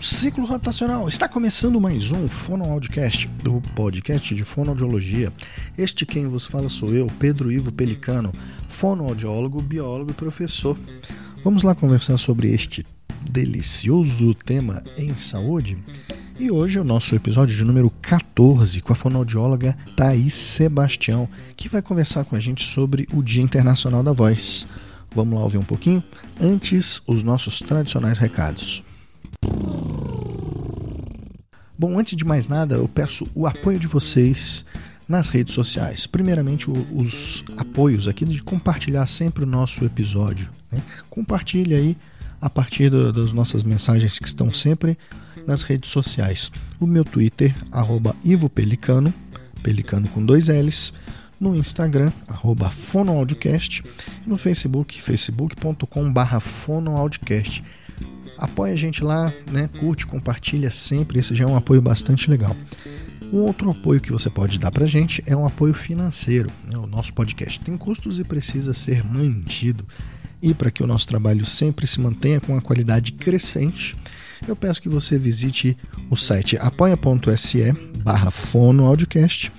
Bom ciclo rotacional, está começando mais um Fonoaudiocast, o podcast de fonoaudiologia. Este quem vos fala sou eu, Pedro Ivo Pelicano, fonoaudiólogo, biólogo e professor. Vamos lá conversar sobre este delicioso tema em saúde? E hoje é o nosso episódio de número 14 com a fonoaudióloga Thaís Sebastião, que vai conversar com a gente sobre o Dia Internacional da Voz. Vamos lá ouvir um pouquinho? Antes, os nossos tradicionais recados. Bom, antes de mais nada, eu peço o apoio de vocês nas redes sociais. Primeiramente, os apoios aqui de compartilhar sempre o nosso episódio. Né? Compartilhe aí a partir das nossas mensagens que estão sempre nas redes sociais. O meu Twitter, arroba Ivo Pelicano, Pelicano com dois L's. No Instagram, arroba fonoaudiocast. E no Facebook, facebook.com barra fonoaudiocast apoia a gente lá, né? Curte, compartilha sempre, esse já é um apoio bastante legal. Um outro apoio que você pode dar para a gente é um apoio financeiro. Né? O nosso podcast tem custos e precisa ser mantido. E para que o nosso trabalho sempre se mantenha com uma qualidade crescente, eu peço que você visite o site apoia.se barra fonoaudiocast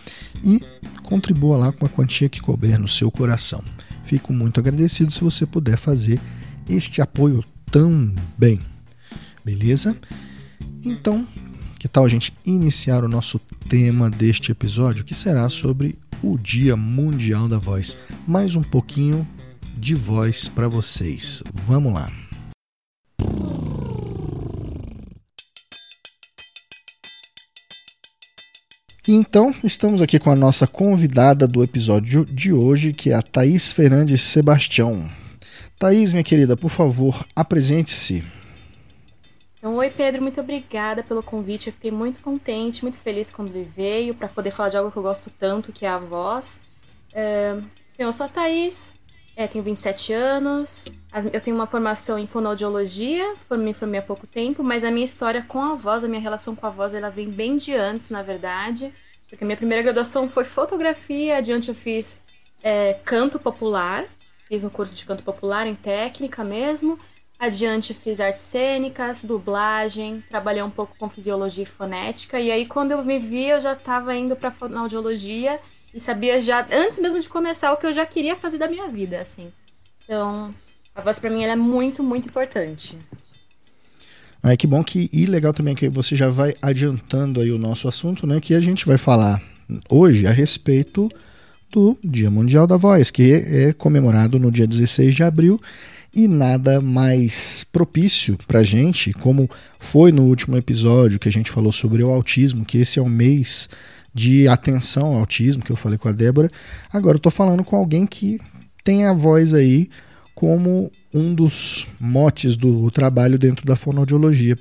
e contribua lá com a quantia que couber no seu coração. Fico muito agradecido se você puder fazer este apoio tão bem. Beleza? Então, que tal a gente iniciar o nosso tema deste episódio, que será sobre o Dia Mundial da Voz. Mais um pouquinho de voz para vocês. Vamos lá. Então, estamos aqui com a nossa convidada do episódio de hoje, que é a Thaís Fernandes Sebastião. Thaís, minha querida, por favor, apresente-se. Então, oi Pedro, muito obrigada pelo convite. Eu fiquei muito contente, muito feliz quando ele veio para poder falar de algo que eu gosto tanto, que é a voz. É, eu sou a Thaís, é, tenho 27 anos, eu tenho uma formação em fonoaudiologia, me formei há pouco tempo, mas a minha história com a voz, a minha relação com a voz, ela vem bem de antes, na verdade, porque a minha primeira graduação foi fotografia, adiante eu fiz é, canto popular, fiz um curso de canto popular em técnica mesmo, Adiante fiz artes cênicas, dublagem, trabalhei um pouco com fisiologia e fonética. E aí quando eu me vi, eu já estava indo para fonoaudiologia e sabia já antes mesmo de começar o que eu já queria fazer da minha vida, assim. Então, a voz para mim é muito, muito importante. Ah, que bom que e legal também que você já vai adiantando aí o nosso assunto, né, que a gente vai falar hoje a respeito do Dia Mundial da Voz, que é comemorado no dia 16 de abril e nada mais propício para a gente, como foi no último episódio que a gente falou sobre o autismo, que esse é o mês de atenção ao autismo, que eu falei com a Débora. Agora eu estou falando com alguém que tem a voz aí como um dos motes do trabalho dentro da fonoaudiologia.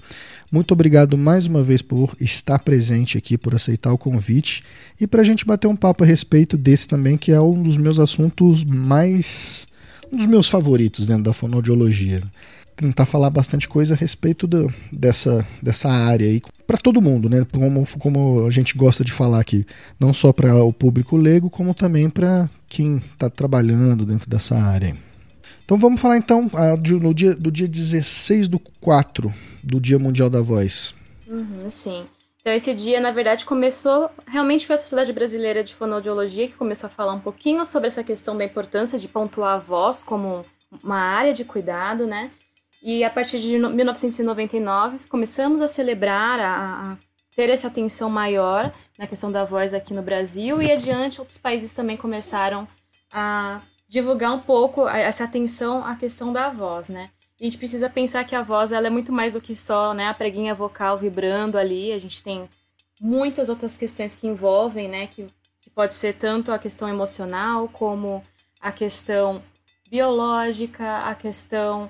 Muito obrigado mais uma vez por estar presente aqui, por aceitar o convite e para a gente bater um papo a respeito desse também, que é um dos meus assuntos mais um dos meus favoritos dentro da fonoaudiologia. Tentar falar bastante coisa a respeito do, dessa, dessa área aí, para todo mundo, né? Como, como a gente gosta de falar aqui, não só para o público leigo, como também para quem está trabalhando dentro dessa área. Então vamos falar então no dia, do dia 16 do 4, do Dia Mundial da Voz. Uhum, sim. Então, esse dia, na verdade, começou. Realmente foi a Sociedade Brasileira de Fonoaudiologia que começou a falar um pouquinho sobre essa questão da importância de pontuar a voz como uma área de cuidado, né? E a partir de 1999 começamos a celebrar, a, a ter essa atenção maior na questão da voz aqui no Brasil e adiante outros países também começaram a divulgar um pouco essa atenção à questão da voz, né? a gente precisa pensar que a voz ela é muito mais do que só né, a preguinha vocal vibrando ali. A gente tem muitas outras questões que envolvem, né? Que, que pode ser tanto a questão emocional como a questão biológica, a questão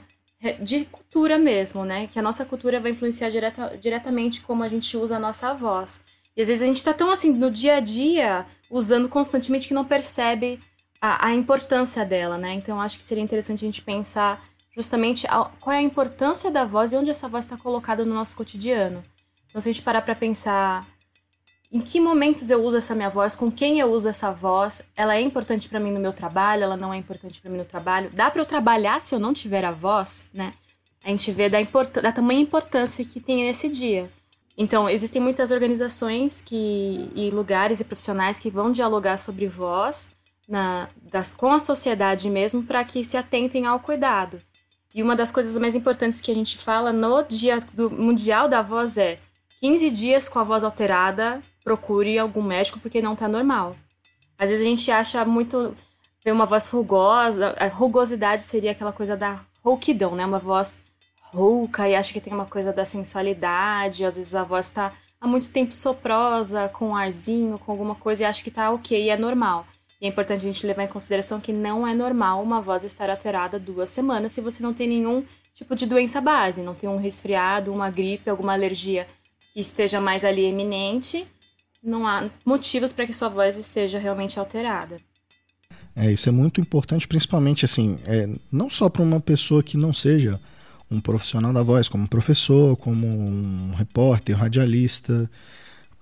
de cultura mesmo, né? Que a nossa cultura vai influenciar direta, diretamente como a gente usa a nossa voz. E às vezes a gente tá tão assim no dia a dia usando constantemente que não percebe a, a importância dela, né? Então acho que seria interessante a gente pensar justamente qual é a importância da voz e onde essa voz está colocada no nosso cotidiano. Então, se a gente parar para pensar em que momentos eu uso essa minha voz, com quem eu uso essa voz, ela é importante para mim no meu trabalho, ela não é importante para mim no trabalho. Dá para eu trabalhar se eu não tiver a voz, né? a gente vê da, da tamanha importância que tem nesse dia. Então, existem muitas organizações que, e lugares e profissionais que vão dialogar sobre voz na, das, com a sociedade mesmo para que se atentem ao cuidado. E uma das coisas mais importantes que a gente fala no Dia do Mundial da Voz é 15 dias com a voz alterada, procure algum médico porque não está normal. Às vezes a gente acha muito ver uma voz rugosa, a rugosidade seria aquela coisa da rouquidão, né? Uma voz rouca e acha que tem uma coisa da sensualidade, às vezes a voz está há muito tempo soprosa, com um arzinho, com alguma coisa e acha que está ok é normal. E é importante a gente levar em consideração que não é normal uma voz estar alterada duas semanas se você não tem nenhum tipo de doença base, não tem um resfriado, uma gripe, alguma alergia que esteja mais ali eminente, não há motivos para que sua voz esteja realmente alterada. É, isso é muito importante, principalmente assim, é, não só para uma pessoa que não seja um profissional da voz, como professor, como um repórter, um radialista,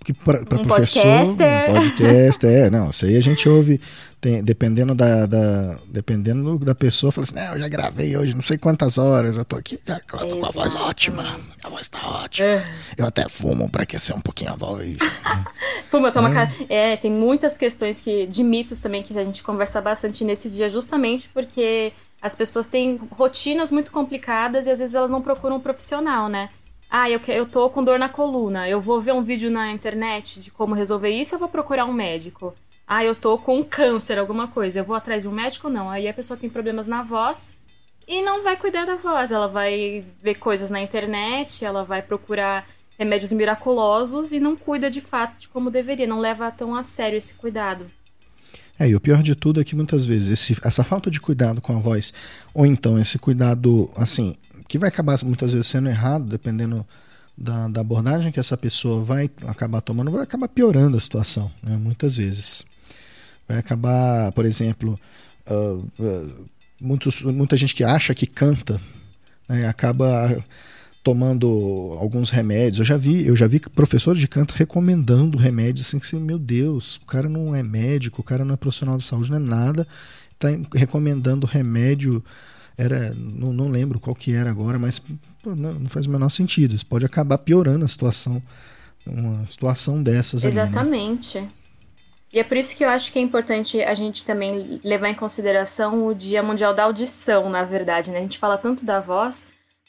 que para um professor, podcaster. um podcaster, é, não, isso aí a gente ouve, tem, dependendo da, da, dependendo da pessoa, fala assim, não, eu já gravei hoje não sei quantas horas, eu tô aqui já com uma voz ótima, a voz tá ótima, é. eu até fumo para aquecer um pouquinho a voz. Fuma, toma é. é, tem muitas questões que, de mitos também que a gente conversa bastante nesse dia, justamente porque as pessoas têm rotinas muito complicadas e às vezes elas não procuram um profissional, né? Ah, eu, eu tô com dor na coluna. Eu vou ver um vídeo na internet de como resolver isso, eu vou procurar um médico. Ah, eu tô com câncer, alguma coisa. Eu vou atrás de um médico? Não. Aí a pessoa tem problemas na voz e não vai cuidar da voz. Ela vai ver coisas na internet, ela vai procurar remédios miraculosos e não cuida de fato de como deveria, não leva tão a sério esse cuidado. É, e o pior de tudo é que muitas vezes esse, essa falta de cuidado com a voz, ou então esse cuidado, assim, que vai acabar muitas vezes sendo errado, dependendo da, da abordagem que essa pessoa vai acabar tomando, vai acabar piorando a situação, né, muitas vezes. Vai acabar, por exemplo, uh, uh, muitos, muita gente que acha que canta, né, acaba tomando alguns remédios. Eu já vi, eu já vi professores de canto recomendando remédios assim que meu Deus, o cara não é médico, o cara não é profissional de saúde, não é nada, está recomendando remédio era não, não lembro qual que era agora, mas pô, não, não, faz o menor sentido. Isso pode acabar piorando a situação, uma situação dessas. Exatamente. Ali, né? E é por isso que eu acho que é importante a gente também levar em consideração o Dia Mundial da Audição, na verdade, né? A gente fala tanto da voz,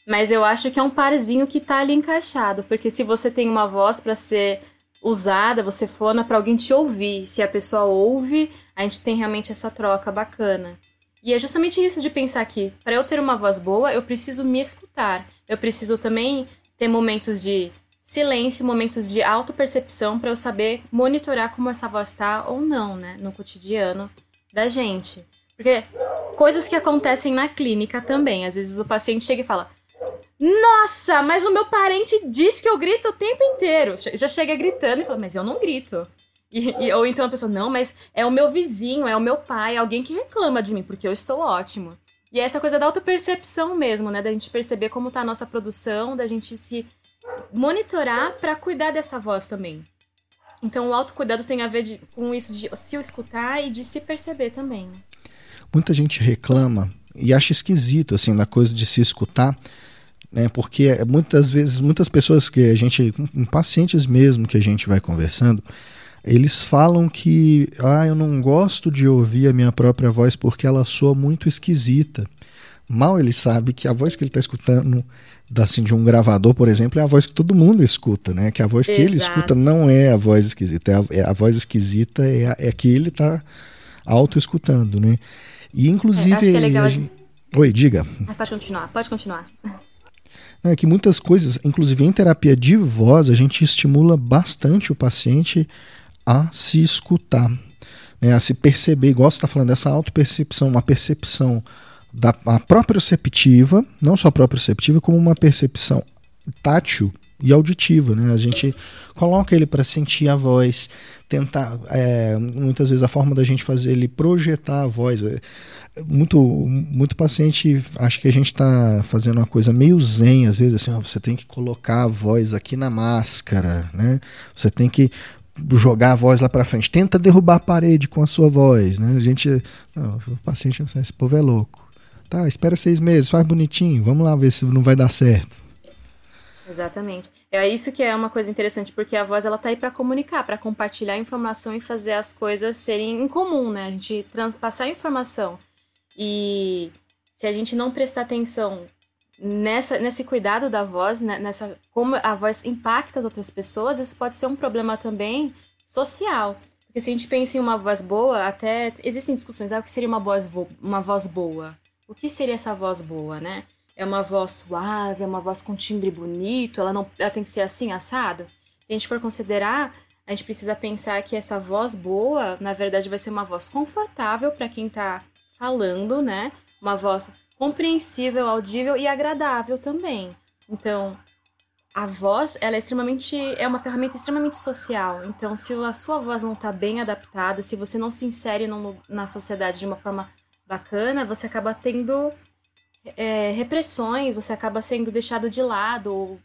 mas eu acho que é um parzinho que tá ali encaixado, porque se você tem uma voz para ser usada, você fona para alguém te ouvir. Se a pessoa ouve, a gente tem realmente essa troca bacana. E é justamente isso de pensar que, para eu ter uma voz boa, eu preciso me escutar. Eu preciso também ter momentos de silêncio, momentos de autopercepção para eu saber monitorar como essa voz está ou não, né, no cotidiano da gente. Porque coisas que acontecem na clínica também. Às vezes o paciente chega e fala: Nossa, mas o meu parente diz que eu grito o tempo inteiro. Já chega gritando e fala: Mas eu não grito. E, e, ou então a pessoa, não, mas é o meu vizinho, é o meu pai, é alguém que reclama de mim, porque eu estou ótimo. E é essa coisa da autopercepção mesmo, né? Da gente perceber como tá a nossa produção, da gente se monitorar para cuidar dessa voz também. Então o autocuidado tem a ver de, com isso de se escutar e de se perceber também. Muita gente reclama e acha esquisito, assim, na coisa de se escutar, né? Porque muitas vezes, muitas pessoas que a gente, com pacientes mesmo que a gente vai conversando, eles falam que ah, eu não gosto de ouvir a minha própria voz porque ela soa muito esquisita. Mal ele sabe que a voz que ele está escutando assim, de um gravador, por exemplo, é a voz que todo mundo escuta, né? Que a voz Exato. que ele escuta não é a voz esquisita. É a, é a voz esquisita é a, é que ele está auto-escutando, né? E inclusive. É, acho que é legal. Gente... Oi, diga. Ah, pode continuar, pode continuar. É que muitas coisas, inclusive em terapia de voz, a gente estimula bastante o paciente a se escutar, né, a se perceber, igual você está falando, dessa autopercepção, uma percepção da a proprioceptiva, não só proprioceptiva, como uma percepção tátil e auditiva. Né? A gente coloca ele para sentir a voz, tentar. É, muitas vezes a forma da gente fazer ele projetar a voz. É, muito, muito paciente acha que a gente está fazendo uma coisa meio zen, às vezes assim, ó, você tem que colocar a voz aqui na máscara, né? Você tem que jogar a voz lá para frente. Tenta derrubar a parede com a sua voz, né? A gente, não, o paciente esse povo é louco. Tá, espera seis meses, faz bonitinho, vamos lá ver se não vai dar certo. Exatamente. É isso que é uma coisa interessante, porque a voz ela tá aí para comunicar, para compartilhar informação e fazer as coisas serem em comum, né? A gente passar informação. E se a gente não prestar atenção nessa, nesse cuidado da voz, né? nessa como a voz impacta as outras pessoas, isso pode ser um problema também social. Porque se a gente pensa em uma voz boa, até existem discussões, ah, o que seria uma voz, uma voz boa? O que seria essa voz boa, né? É uma voz suave, é uma voz com timbre bonito, ela não ela tem que ser assim, assado? Se a gente for considerar, a gente precisa pensar que essa voz boa, na verdade, vai ser uma voz confortável para quem está falando, né? Uma voz compreensível, audível e agradável também. Então, a voz, ela é extremamente é uma ferramenta extremamente social. Então, se a sua voz não está bem adaptada, se você não se insere no, na sociedade de uma forma bacana, você acaba tendo é, repressões, você acaba sendo deixado de lado ou,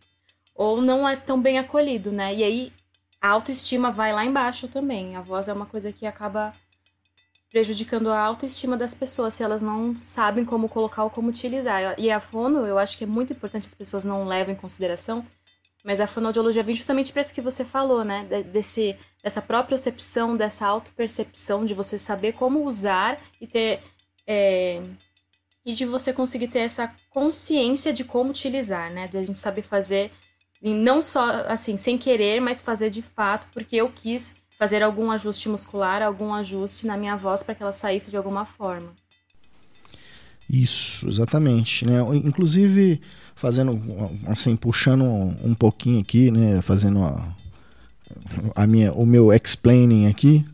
ou não é tão bem acolhido, né? E aí a autoestima vai lá embaixo também. A voz é uma coisa que acaba prejudicando a autoestima das pessoas se elas não sabem como colocar ou como utilizar. E a fono, eu acho que é muito importante as pessoas não levam em consideração, mas a fonoaudiologia vem justamente para isso que você falou, né? Desse, dessa própria percepção, dessa auto-percepção, de você saber como usar e ter. É, e de você conseguir ter essa consciência de como utilizar, né? De a gente saber fazer, não só assim, sem querer, mas fazer de fato, porque eu quis fazer algum ajuste muscular, algum ajuste na minha voz para que ela saísse de alguma forma. Isso, exatamente, né? Inclusive fazendo assim, puxando um pouquinho aqui, né, fazendo a, a minha o meu explaining aqui,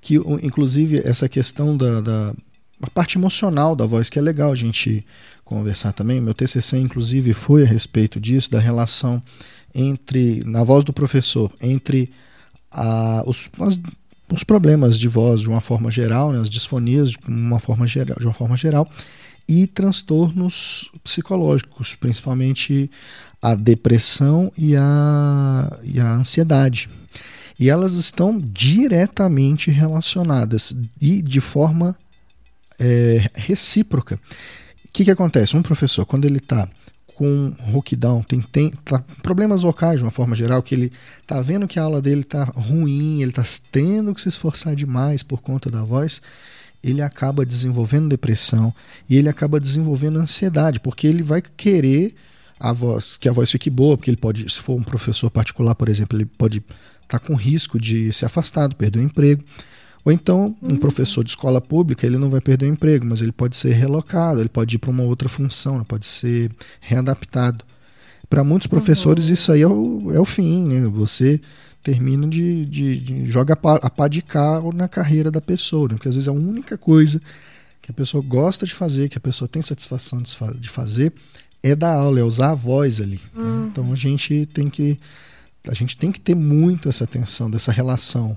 que inclusive essa questão da, da a parte emocional da voz que é legal a gente conversar também. Meu TCC inclusive foi a respeito disso, da relação entre na voz do professor, entre a, os, as, os problemas de voz de uma forma geral, né, as disfonias de uma forma geral, de uma forma geral e transtornos psicológicos, principalmente a depressão e a, e a ansiedade. E elas estão diretamente relacionadas e de forma é, recíproca. O que, que acontece? Um professor, quando ele está com rouquidão, tem, tem tá, problemas vocais de uma forma geral, que ele tá vendo que a aula dele tá ruim, ele tá tendo que se esforçar demais por conta da voz, ele acaba desenvolvendo depressão e ele acaba desenvolvendo ansiedade, porque ele vai querer a voz, que a voz fique boa, porque ele pode, se for um professor particular, por exemplo, ele pode estar tá com risco de ser afastado, perder o emprego. Ou então, um professor de escola pública, ele não vai perder o emprego, mas ele pode ser relocado, ele pode ir para uma outra função, pode ser readaptado. Para muitos professores, uhum. isso aí é o, é o fim, né? Você termina de, de, de joga a pá de carro na carreira da pessoa, né? porque às vezes é a única coisa que a pessoa gosta de fazer, que a pessoa tem satisfação de fazer, é dar aula, é usar a voz ali. Né? Uhum. Então a gente tem que a gente tem que ter muito essa atenção dessa relação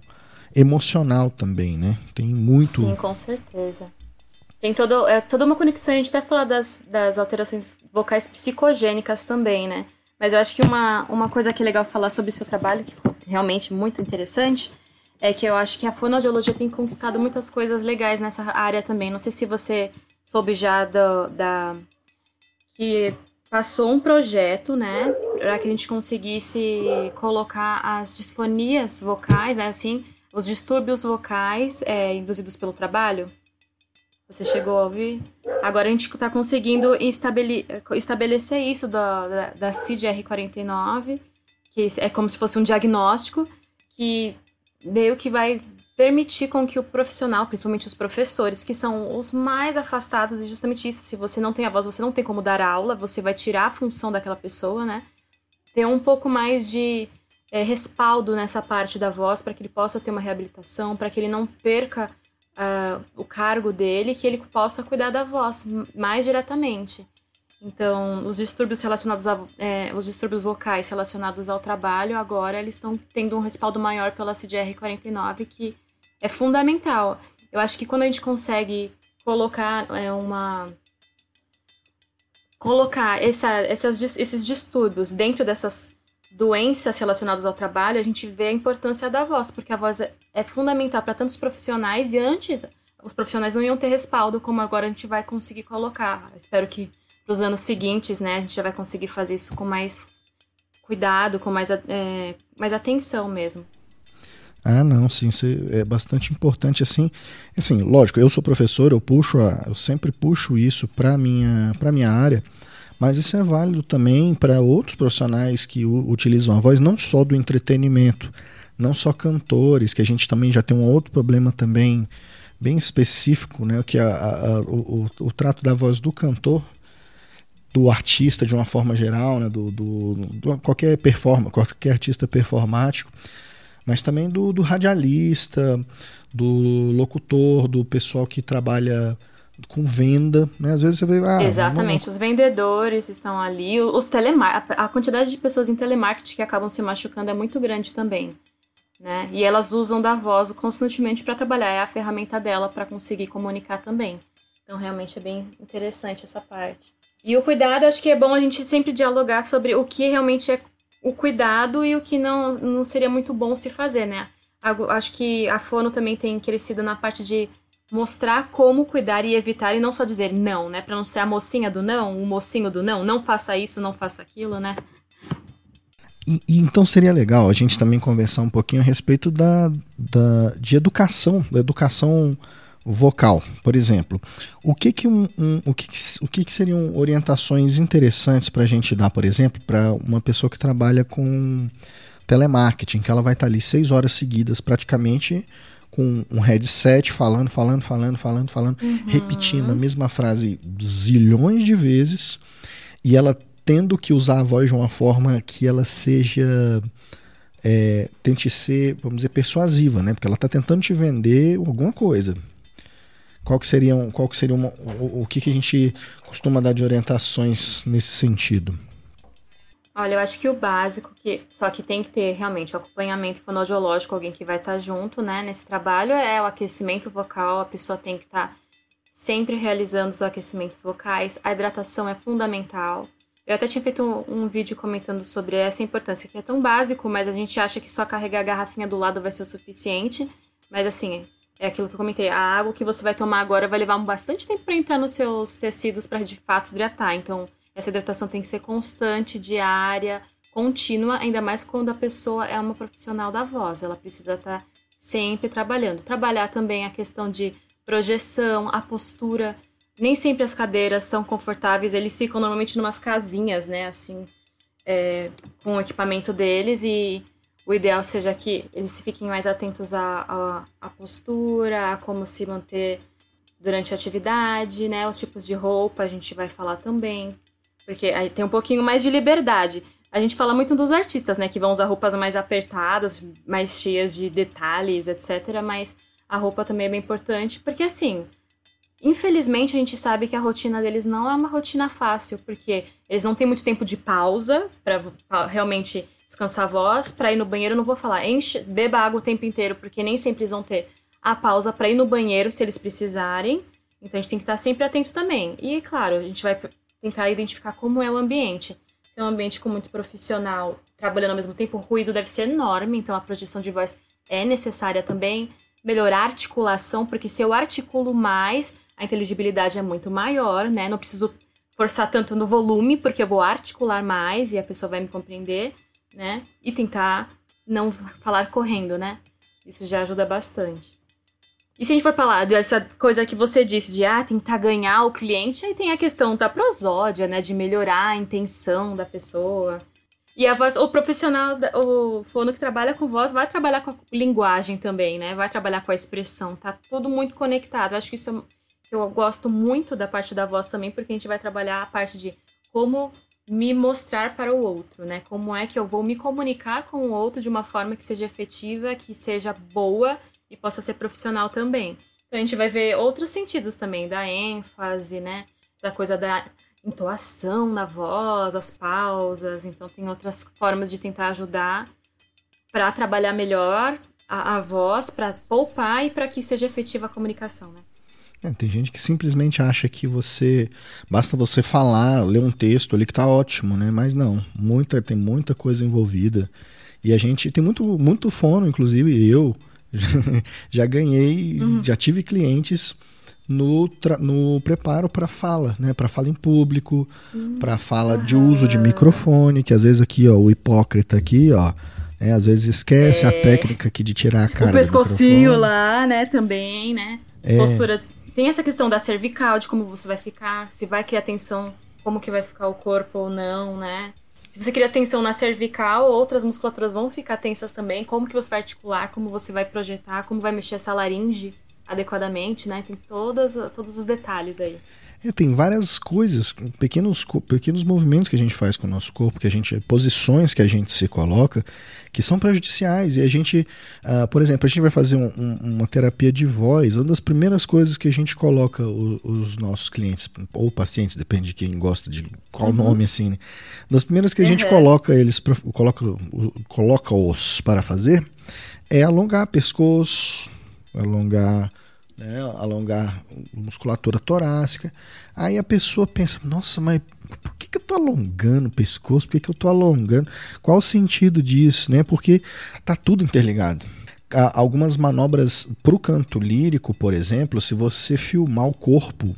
emocional também, né? Tem muito. Sim, com certeza. Tem todo, é, toda uma conexão, a gente até falar das, das alterações vocais psicogênicas também, né? Mas eu acho que uma, uma coisa que é legal falar sobre o seu trabalho, que ficou realmente muito interessante, é que eu acho que a fonoaudiologia tem conquistado muitas coisas legais nessa área também. Não sei se você soube já do, da. que passou um projeto, né, para que a gente conseguisse colocar as disfonias vocais, né, assim, os distúrbios vocais é, induzidos pelo trabalho. Você chegou a ouvir? Agora a gente está conseguindo estabele estabelecer isso da, da, da CID-R49, que é como se fosse um diagnóstico que meio que vai permitir com que o profissional, principalmente os professores, que são os mais afastados, e justamente isso, se você não tem a voz, você não tem como dar aula, você vai tirar a função daquela pessoa, né? Ter um pouco mais de é, respaldo nessa parte da voz para que ele possa ter uma reabilitação, para que ele não perca uh, o cargo dele, que ele possa cuidar da voz mais diretamente. Então, os distúrbios relacionados a, é, os distúrbios vocais relacionados ao trabalho, agora eles estão tendo um respaldo maior pela CDR49, que é fundamental. Eu acho que quando a gente consegue colocar é, uma colocar essa, essas, esses distúrbios dentro dessas doenças relacionadas ao trabalho, a gente vê a importância da voz, porque a voz é, é fundamental para tantos profissionais e antes os profissionais não iam ter respaldo como agora a gente vai conseguir colocar. Espero que para os anos seguintes, né, a gente já vai conseguir fazer isso com mais cuidado, com mais, é, mais atenção mesmo. Ah, não, sim, é bastante importante assim. Assim, lógico, eu sou professor, eu puxo, a, eu sempre puxo isso para minha para minha área, mas isso é válido também para outros profissionais que utilizam a voz não só do entretenimento, não só cantores, que a gente também já tem um outro problema também bem específico, né, que é a, a, o, o, trato da voz do cantor, do artista de uma forma geral, né, do, do, do qualquer performa, qualquer artista performático, mas também do, do radialista, do locutor, do pessoal que trabalha com venda, né? Às vezes você vê. Ah, Exatamente, vamos... os vendedores estão ali, os telemar a quantidade de pessoas em telemarketing que acabam se machucando é muito grande também né? E elas usam da voz constantemente para trabalhar, é a ferramenta dela para conseguir comunicar também. Então realmente é bem interessante essa parte. E o cuidado, acho que é bom a gente sempre dialogar sobre o que realmente é o cuidado e o que não, não seria muito bom se fazer, né? Acho que a Fono também tem crescido na parte de mostrar como cuidar e evitar e não só dizer não, né? Para não ser a mocinha do não, o mocinho do não, não faça isso, não faça aquilo, né? E, e, então seria legal a gente também conversar um pouquinho a respeito da, da, de educação, da educação vocal, por exemplo. O que que, um, um o que, o que, que seriam orientações interessantes para a gente dar, por exemplo, para uma pessoa que trabalha com telemarketing, que ela vai estar ali seis horas seguidas praticamente com um headset falando, falando, falando, falando, falando, uhum. repetindo a mesma frase zilhões de vezes e ela tendo que usar a voz de uma forma que ela seja. É, tente ser, vamos dizer, persuasiva, né? Porque ela está tentando te vender alguma coisa. Qual que seria, qual que seria uma, o, o que, que a gente costuma dar de orientações nesse sentido? Olha, eu acho que o básico, que só que tem que ter realmente o acompanhamento fonoaudiológico, alguém que vai estar tá junto, né, nesse trabalho, é o aquecimento vocal, a pessoa tem que estar tá sempre realizando os aquecimentos vocais, a hidratação é fundamental, eu até tinha feito um, um, vídeo comentando sobre essa importância, que é tão básico, mas a gente acha que só carregar a garrafinha do lado vai ser o suficiente. Mas assim, é aquilo que eu comentei, a água que você vai tomar agora vai levar bastante tempo para entrar nos seus tecidos para de fato hidratar. Então, essa hidratação tem que ser constante, diária, contínua, ainda mais quando a pessoa é uma profissional da voz. Ela precisa estar tá sempre trabalhando. Trabalhar também a questão de projeção, a postura nem sempre as cadeiras são confortáveis, eles ficam normalmente numas casinhas, né, assim, é, com o equipamento deles e o ideal seja que eles fiquem mais atentos à, à, à, postura, a como se manter durante a atividade, né, os tipos de roupa a gente vai falar também, porque aí tem um pouquinho mais de liberdade. A gente fala muito dos artistas, né, que vão usar roupas mais apertadas, mais cheias de detalhes, etc, mas a roupa também é bem importante, porque assim, Infelizmente, a gente sabe que a rotina deles não é uma rotina fácil, porque eles não têm muito tempo de pausa para realmente descansar a voz. Para ir no banheiro, não vou falar, enche, beba água o tempo inteiro, porque nem sempre eles vão ter a pausa para ir no banheiro se eles precisarem. Então a gente tem que estar sempre atento também. E claro, a gente vai tentar identificar como é o ambiente. Se é um ambiente com muito profissional trabalhando ao mesmo tempo, o ruído deve ser enorme, então a projeção de voz é necessária também. Melhorar a articulação, porque se eu articulo mais, a inteligibilidade é muito maior, né? Não preciso forçar tanto no volume, porque eu vou articular mais e a pessoa vai me compreender, né? E tentar não falar correndo, né? Isso já ajuda bastante. E se a gente for falar dessa coisa que você disse de ah, tentar ganhar o cliente, aí tem a questão da prosódia, né? De melhorar a intenção da pessoa. E a voz, o profissional, o fono que trabalha com voz vai trabalhar com a linguagem também, né? Vai trabalhar com a expressão. Tá tudo muito conectado. Acho que isso é eu gosto muito da parte da voz também, porque a gente vai trabalhar a parte de como me mostrar para o outro, né? Como é que eu vou me comunicar com o outro de uma forma que seja efetiva, que seja boa e possa ser profissional também. Então a gente vai ver outros sentidos também, da ênfase, né? Da coisa da entoação na voz, as pausas. Então tem outras formas de tentar ajudar para trabalhar melhor a, a voz, para poupar e para que seja efetiva a comunicação, né? É, tem gente que simplesmente acha que você basta você falar, ler um texto ali que tá ótimo, né? Mas não, muita tem muita coisa envolvida. E a gente tem muito muito fono, inclusive eu já ganhei, uhum. já tive clientes no, no preparo para fala, né? Para fala em público, para fala de uso de microfone, que às vezes aqui, ó, o hipócrita aqui, ó, é, às vezes esquece é. a técnica aqui de tirar a cara o pescocinho lá, né, também, né? É. Postura. Tem essa questão da cervical, de como você vai ficar, se vai criar tensão, como que vai ficar o corpo ou não, né? Se você cria tensão na cervical, outras musculaturas vão ficar tensas também. Como que você vai articular, como você vai projetar, como vai mexer essa laringe adequadamente, né? Tem todas, todos os detalhes aí. É, tem várias coisas, pequenos, pequenos movimentos que a gente faz com o nosso corpo, que a gente, posições que a gente se coloca, que são prejudiciais. E a gente, uh, por exemplo, a gente vai fazer um, um, uma terapia de voz. Uma das primeiras coisas que a gente coloca o, os nossos clientes, ou pacientes, depende de quem gosta de qual uhum. nome, assim, né? Uma das primeiras que a gente uhum. coloca eles, pra, coloca, coloca-os para fazer é alongar pescoço, alongar né, alongar musculatura torácica. Aí a pessoa pensa: nossa, mas que, eu estou alongando o pescoço? Por que, que eu estou alongando? Qual o sentido disso? Né? Porque tá tudo interligado. Há algumas manobras para o canto lírico, por exemplo, se você filmar o corpo,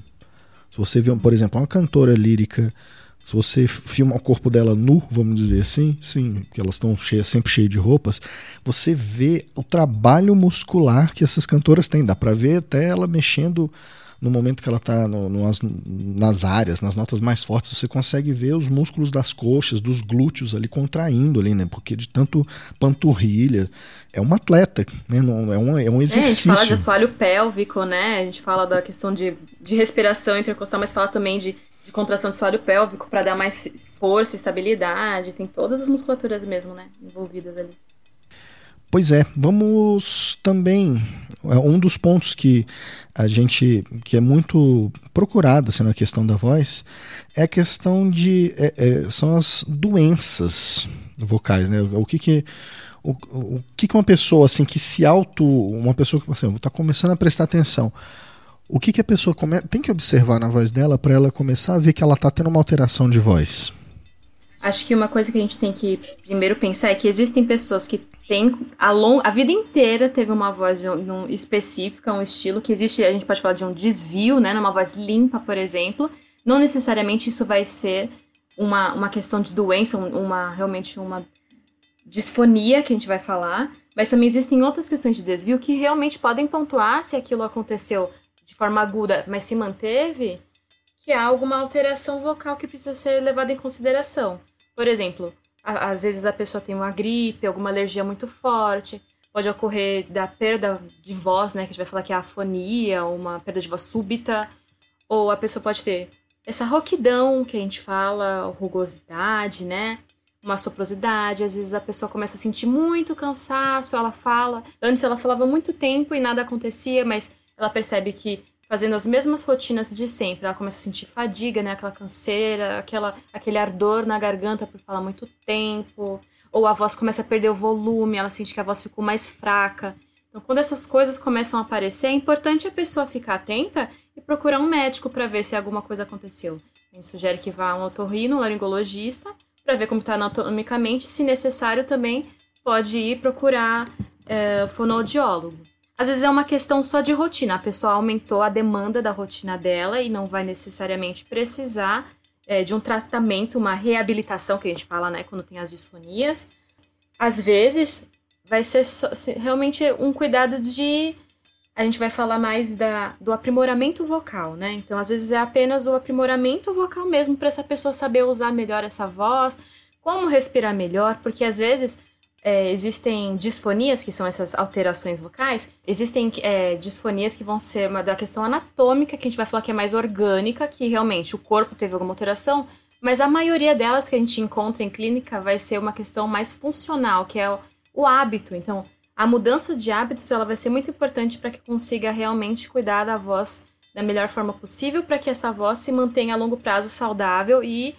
se você vê, por exemplo, uma cantora lírica se você filma o corpo dela nu, vamos dizer assim, sim, que elas estão sempre cheias de roupas, você vê o trabalho muscular que essas cantoras têm. Dá para ver até ela mexendo no momento que ela está no, nas, nas áreas, nas notas mais fortes, você consegue ver os músculos das coxas, dos glúteos ali contraindo ali, né? Porque de tanto panturrilha. É uma atleta, né? Não, é, um, é um exercício. É, a gente fala de assoalho pélvico, né? A gente fala da questão de, de respiração intercostal, mas fala também de de contração de assoalho pélvico para dar mais força, estabilidade, tem todas as musculaturas mesmo, né, envolvidas ali. Pois é, vamos também é um dos pontos que a gente que é muito procurado assim, na questão da voz é a questão de é, é, são as doenças vocais, né? O que que o, o que que uma pessoa assim que se auto uma pessoa que assim, está começando a prestar atenção o que, que a pessoa come... tem que observar na voz dela para ela começar a ver que ela está tendo uma alteração de voz? Acho que uma coisa que a gente tem que primeiro pensar é que existem pessoas que têm a, long... a vida inteira teve uma voz um, específica, um estilo que existe, a gente pode falar de um desvio, né, numa voz limpa, por exemplo. Não necessariamente isso vai ser uma, uma questão de doença, uma realmente uma disfonia que a gente vai falar, mas também existem outras questões de desvio que realmente podem pontuar se aquilo aconteceu de forma aguda, mas se manteve, que há alguma alteração vocal que precisa ser levada em consideração. Por exemplo, a, às vezes a pessoa tem uma gripe, alguma alergia muito forte, pode ocorrer da perda de voz, né, que a gente vai falar que é afonia, uma perda de voz súbita, ou a pessoa pode ter essa rouquidão que a gente fala, rugosidade, né? Uma soprosidade, às vezes a pessoa começa a sentir muito cansaço, ela fala. Antes ela falava muito tempo e nada acontecia, mas ela percebe que fazendo as mesmas rotinas de sempre, ela começa a sentir fadiga, né? Aquela canseira, aquela, aquele ardor na garganta por falar muito tempo, ou a voz começa a perder o volume, ela sente que a voz ficou mais fraca. Então, quando essas coisas começam a aparecer, é importante a pessoa ficar atenta e procurar um médico para ver se alguma coisa aconteceu. A gente sugere que vá a um otorrino, um laringologista, para ver como está anatomicamente. Se necessário, também pode ir procurar é, fonoaudiólogo. Às vezes é uma questão só de rotina. A pessoa aumentou a demanda da rotina dela e não vai necessariamente precisar é, de um tratamento, uma reabilitação, que a gente fala, né, quando tem as disfonias. Às vezes vai ser só, realmente um cuidado de. A gente vai falar mais da, do aprimoramento vocal, né? Então, às vezes é apenas o aprimoramento vocal mesmo para essa pessoa saber usar melhor essa voz, como respirar melhor, porque às vezes é, existem disfonias, que são essas alterações vocais, existem é, disfonias que vão ser uma da questão anatômica, que a gente vai falar que é mais orgânica, que realmente o corpo teve alguma alteração, mas a maioria delas que a gente encontra em clínica vai ser uma questão mais funcional, que é o, o hábito. Então, a mudança de hábitos ela vai ser muito importante para que consiga realmente cuidar da voz da melhor forma possível, para que essa voz se mantenha a longo prazo saudável e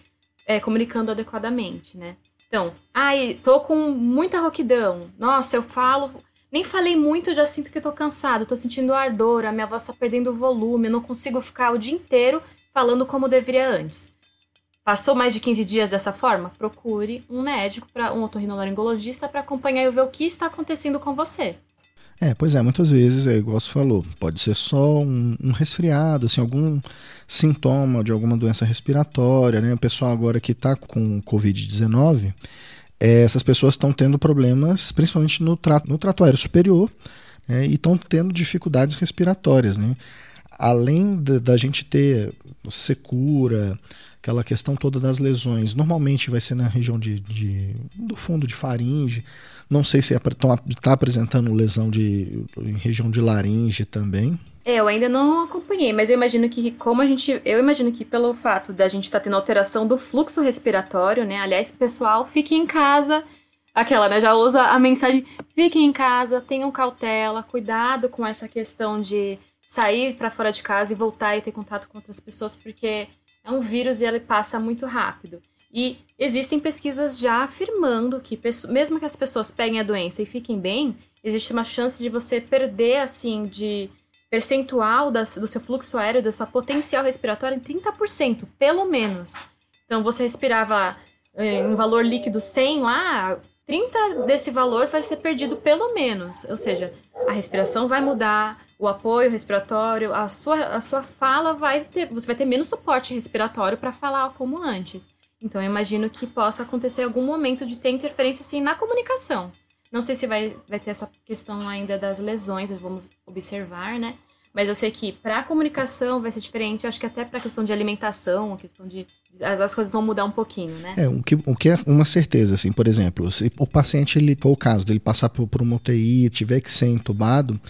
é, comunicando adequadamente, né? Então, ai, tô com muita roquidão. Nossa, eu falo. Nem falei muito, já sinto que tô cansado, tô sentindo ardor, a minha voz tá perdendo volume, eu não consigo ficar o dia inteiro falando como deveria antes. Passou mais de 15 dias dessa forma? Procure um médico, para um otorrinolaringologista para acompanhar e ver o que está acontecendo com você. É, pois é, muitas vezes, é igual você falou, pode ser só um, um resfriado, assim, algum sintoma de alguma doença respiratória, né? O pessoal agora que está com Covid-19, é, essas pessoas estão tendo problemas, principalmente no trato, no trato aéreo superior, né? e estão tendo dificuldades respiratórias, né? Além da gente ter secura, aquela questão toda das lesões, normalmente vai ser na região de, de do fundo de faringe, não sei se está é, apresentando lesão de, em região de laringe também. Eu ainda não acompanhei, mas eu imagino que como a gente, eu imagino que pelo fato da gente estar tá tendo alteração do fluxo respiratório, né? Aliás, pessoal, fique em casa. Aquela, né? Já usa a mensagem: fiquem em casa, tenham cautela, cuidado com essa questão de sair para fora de casa e voltar e ter contato com outras pessoas, porque é um vírus e ele passa muito rápido. E existem pesquisas já afirmando que, mesmo que as pessoas peguem a doença e fiquem bem, existe uma chance de você perder, assim, de percentual do seu fluxo aéreo, da sua potencial respiratória em 30%, pelo menos. Então, você respirava em um valor líquido 100 lá, 30 desse valor vai ser perdido pelo menos. Ou seja, a respiração vai mudar, o apoio respiratório, a sua, a sua fala vai ter. Você vai ter menos suporte respiratório para falar como antes. Então eu imagino que possa acontecer algum momento de ter interferência sim na comunicação. Não sei se vai, vai ter essa questão ainda das lesões, vamos observar, né? Mas eu sei que para comunicação vai ser diferente, acho que até para a questão de alimentação, a questão de. As, as, coisas vão mudar um pouquinho, né? É, o que, o que é uma certeza, assim, por exemplo, se o paciente, ele, for o caso dele passar por, por uma UTI, tiver que ser entubado,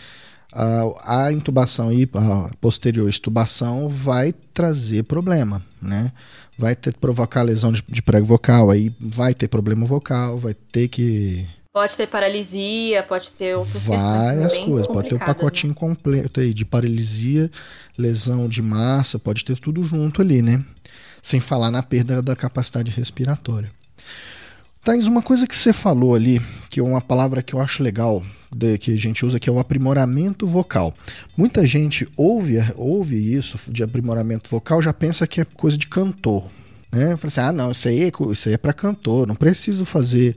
a, a intubação e a posterior extubação vai trazer problema, né? Vai ter provocar lesão de, de prego vocal, aí vai ter problema vocal, vai ter que Pode ter paralisia, pode ter outras Várias coisas, pode ter o um pacotinho né? completo aí de paralisia, lesão de massa, pode ter tudo junto ali, né? Sem falar na perda da capacidade respiratória. Thais, uma coisa que você falou ali, que é uma palavra que eu acho legal, de, que a gente usa, que é o aprimoramento vocal. Muita gente ouve, ouve isso de aprimoramento vocal, já pensa que é coisa de cantor. Né? Fala assim, ah, não, isso aí, é isso aí é para cantor, não preciso fazer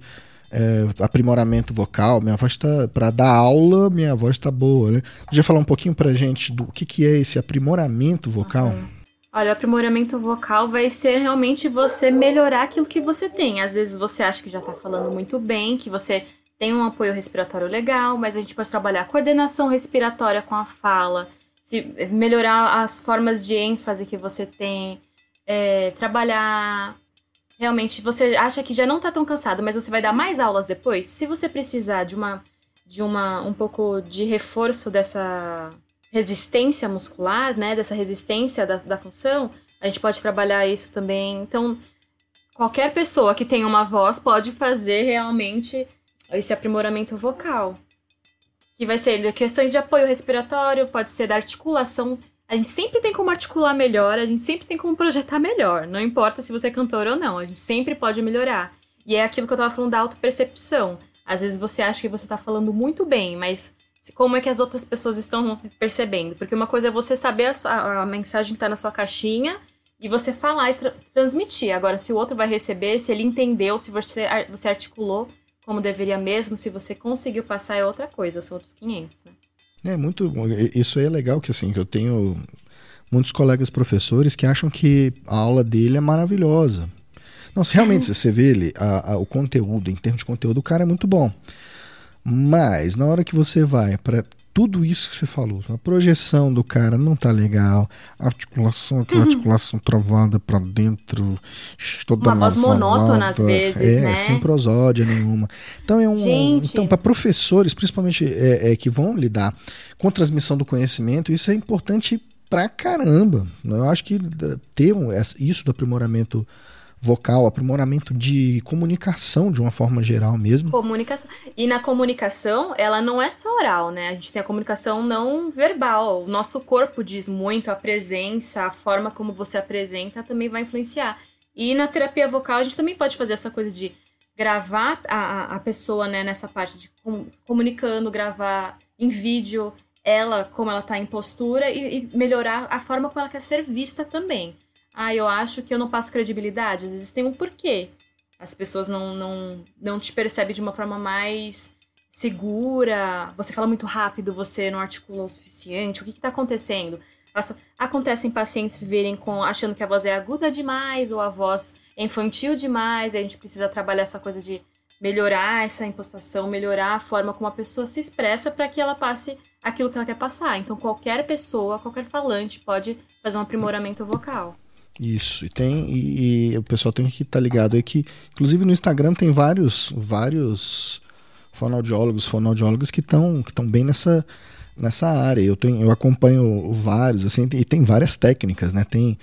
é, aprimoramento vocal, minha voz está para dar aula, minha voz está boa, né? Podia falar um pouquinho para gente do que, que é esse aprimoramento vocal? Uhum. Olha, o aprimoramento vocal vai ser realmente você melhorar aquilo que você tem. Às vezes você acha que já tá falando muito bem, que você tem um apoio respiratório legal, mas a gente pode trabalhar a coordenação respiratória com a fala, se, melhorar as formas de ênfase que você tem, é, trabalhar. Realmente, você acha que já não tá tão cansado, mas você vai dar mais aulas depois? Se você precisar de uma de uma um pouco de reforço dessa resistência muscular, né, dessa resistência da, da função, a gente pode trabalhar isso também. Então, qualquer pessoa que tenha uma voz pode fazer realmente esse aprimoramento vocal. Que vai ser de questões de apoio respiratório, pode ser da articulação. A gente sempre tem como articular melhor, a gente sempre tem como projetar melhor. Não importa se você é cantor ou não, a gente sempre pode melhorar. E é aquilo que eu tava falando da autopercepção. Às vezes você acha que você tá falando muito bem, mas como é que as outras pessoas estão percebendo. Porque uma coisa é você saber a, sua, a mensagem que está na sua caixinha e você falar e tra transmitir. Agora, se o outro vai receber, se ele entendeu, se você, você articulou como deveria mesmo, se você conseguiu passar, é outra coisa, são outros 500, né? É muito bom. Isso aí é legal que assim, que eu tenho muitos colegas professores que acham que a aula dele é maravilhosa. Nossa, realmente, você vê ele, a, a, o conteúdo, em termos de conteúdo, o cara é muito bom. Mas na hora que você vai para tudo isso que você falou, a projeção do cara não tá legal, a articulação, aquela uhum. articulação travada para dentro, toda Uma voz monótona às vezes, é, né? sem prosódia nenhuma. Então é um, Gente. então para professores, principalmente é, é, que vão lidar com transmissão do conhecimento, isso é importante pra caramba. Eu acho que ter isso do aprimoramento vocal, aprimoramento de comunicação de uma forma geral mesmo. Comunicação. E na comunicação, ela não é só oral, né? A gente tem a comunicação não verbal. O nosso corpo diz muito, a presença, a forma como você apresenta também vai influenciar. E na terapia vocal, a gente também pode fazer essa coisa de gravar a, a pessoa, né, nessa parte de comunicando, gravar em vídeo ela, como ela tá em postura e, e melhorar a forma como ela quer ser vista também ah, eu acho que eu não passo credibilidade. Às vezes tem um porquê. As pessoas não, não, não te percebem de uma forma mais segura, você fala muito rápido, você não articula o suficiente, o que está acontecendo? Acontecem pacientes virem com achando que a voz é aguda demais ou a voz é infantil demais, a gente precisa trabalhar essa coisa de melhorar essa impostação, melhorar a forma como a pessoa se expressa para que ela passe aquilo que ela quer passar. Então qualquer pessoa, qualquer falante pode fazer um aprimoramento vocal. Isso, e tem e, e o pessoal tem que estar tá ligado aí que inclusive no Instagram tem vários vários fonoaudiólogos, fonoaudiólogos que estão que estão bem nessa nessa área. Eu tenho eu acompanho vários assim e tem várias técnicas, né? Tem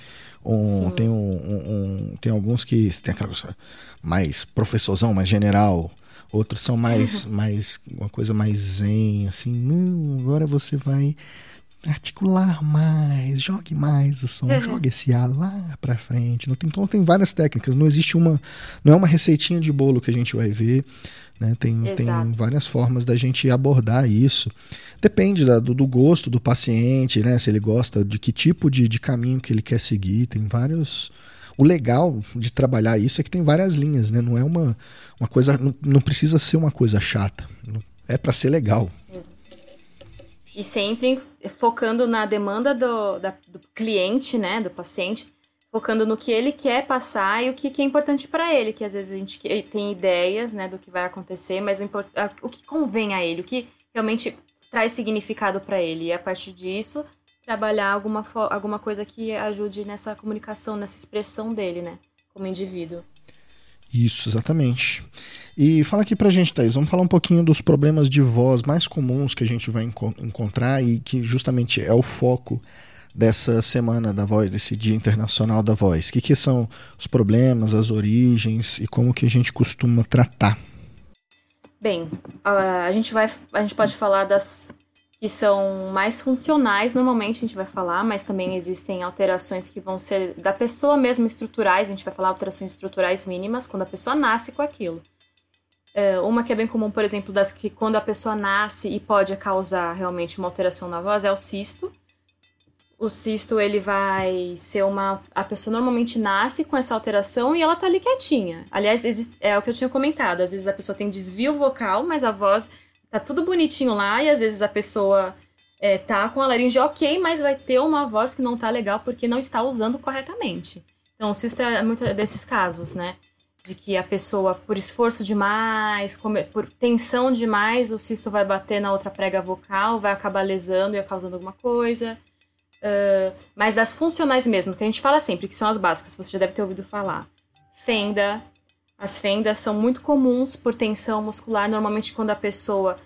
um, tem um, um, tem alguns que tem aquela coisa mais professorzão, mais general. Outros são mais, mais uma coisa mais zen, assim, não, agora você vai articular mais, jogue mais o som, uhum. jogue esse ar lá para frente. Não tem, então tem várias técnicas, não existe uma, não é uma receitinha de bolo que a gente vai ver, né? Tem, tem várias formas da gente abordar isso. Depende da, do, do, gosto do paciente, né? Se ele gosta de que tipo de, de caminho que ele quer seguir, tem vários o legal de trabalhar isso é que tem várias linhas, né? Não é uma, uma coisa, não, não precisa ser uma coisa chata. É para ser legal. E sempre focando na demanda do, da, do cliente, né, do paciente, focando no que ele quer passar e o que, que é importante para ele, que às vezes a gente tem ideias, né, do que vai acontecer, mas o, que convém a ele, o que realmente traz significado para ele. E a partir disso, trabalhar alguma, alguma coisa que ajude nessa comunicação, nessa expressão dele, né, como indivíduo. Isso, exatamente. E fala aqui pra gente, Thais, vamos falar um pouquinho dos problemas de voz mais comuns que a gente vai enco encontrar e que justamente é o foco dessa semana da voz, desse Dia Internacional da Voz. O que, que são os problemas, as origens e como que a gente costuma tratar? Bem, a gente vai, a gente pode falar das que são mais funcionais, normalmente a gente vai falar, mas também existem alterações que vão ser da pessoa mesmo estruturais, a gente vai falar alterações estruturais mínimas quando a pessoa nasce com aquilo. É, uma que é bem comum, por exemplo, das que quando a pessoa nasce e pode causar realmente uma alteração na voz é o cisto. O cisto, ele vai ser uma. A pessoa normalmente nasce com essa alteração e ela tá ali quietinha. Aliás, é o que eu tinha comentado. Às vezes a pessoa tem desvio vocal, mas a voz tá tudo bonitinho lá e às vezes a pessoa é, tá com a laringe ok, mas vai ter uma voz que não tá legal porque não está usando corretamente. Então, o cisto é muito desses casos, né? De que a pessoa, por esforço demais, por tensão demais, o cisto vai bater na outra prega vocal, vai acabar lesando e causando alguma coisa. Uh, mas das funcionais mesmo, que a gente fala sempre, que são as básicas, você já deve ter ouvido falar. Fenda, as fendas são muito comuns por tensão muscular, normalmente quando a pessoa.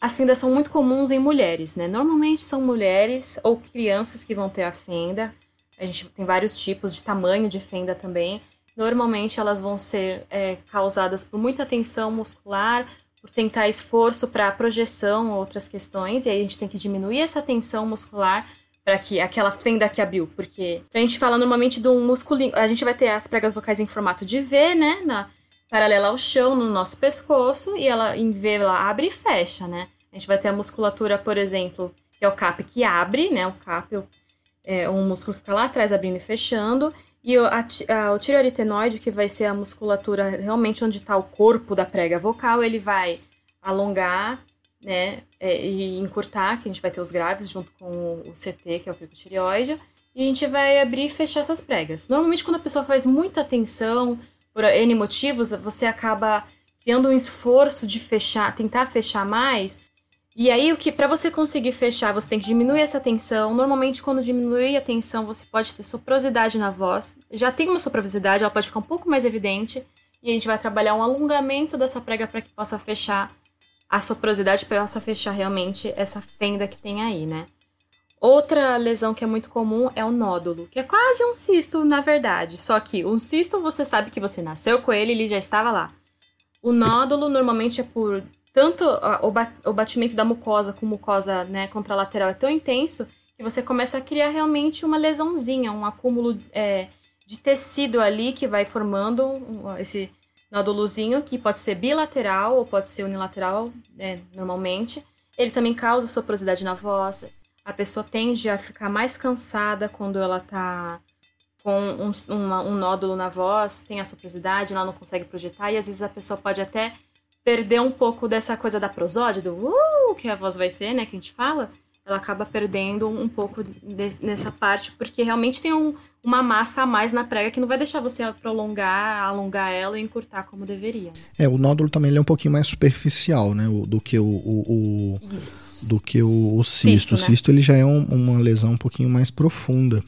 As fendas são muito comuns em mulheres, né? Normalmente são mulheres ou crianças que vão ter a fenda. A gente tem vários tipos de tamanho de fenda também. Normalmente elas vão ser é, causadas por muita tensão muscular, por tentar esforço para projeção ou outras questões, e aí a gente tem que diminuir essa tensão muscular para que aquela fenda que abriu, porque a gente fala normalmente de um musculinho, a gente vai ter as pregas vocais em formato de V, né, na paralela ao chão no nosso pescoço e ela em V ela abre e fecha, né? A gente vai ter a musculatura, por exemplo, que é o cap que abre, né? O cap, é, um músculo fica lá atrás abrindo e fechando. E o, a, a, o que vai ser a musculatura realmente onde está o corpo da prega vocal, ele vai alongar né, é, e encurtar, que a gente vai ter os graves junto com o CT, que é o pico tireoide, e a gente vai abrir e fechar essas pregas. Normalmente, quando a pessoa faz muita tensão, por N motivos, você acaba criando um esforço de fechar, tentar fechar mais. E aí, o que para você conseguir fechar, você tem que diminuir essa tensão. Normalmente, quando diminui a tensão, você pode ter soprosidade na voz. Já tem uma soprosidade, ela pode ficar um pouco mais evidente. E a gente vai trabalhar um alongamento dessa prega para que possa fechar a soprosidade para possa fechar realmente essa fenda que tem aí, né? Outra lesão que é muito comum é o nódulo, que é quase um cisto, na verdade. Só que um cisto você sabe que você nasceu com ele, ele já estava lá. O nódulo normalmente é por tanto o batimento da mucosa com mucosa né, contralateral é tão intenso que você começa a criar realmente uma lesãozinha, um acúmulo é, de tecido ali que vai formando esse nódulozinho que pode ser bilateral ou pode ser unilateral, né, normalmente. Ele também causa soprosidade na voz. A pessoa tende a ficar mais cansada quando ela tá com um, uma, um nódulo na voz, tem a soprosidade, ela não consegue projetar, e às vezes a pessoa pode até perder um pouco dessa coisa da prosódia, do uh, que a voz vai ter, né, que a gente fala, ela acaba perdendo um pouco de, nessa parte, porque realmente tem um, uma massa a mais na prega que não vai deixar você prolongar, alongar ela e encurtar como deveria. É, o nódulo também é um pouquinho mais superficial, né, do que o, o, o do que o, o cisto. cisto né? O cisto ele já é um, uma lesão um pouquinho mais profunda.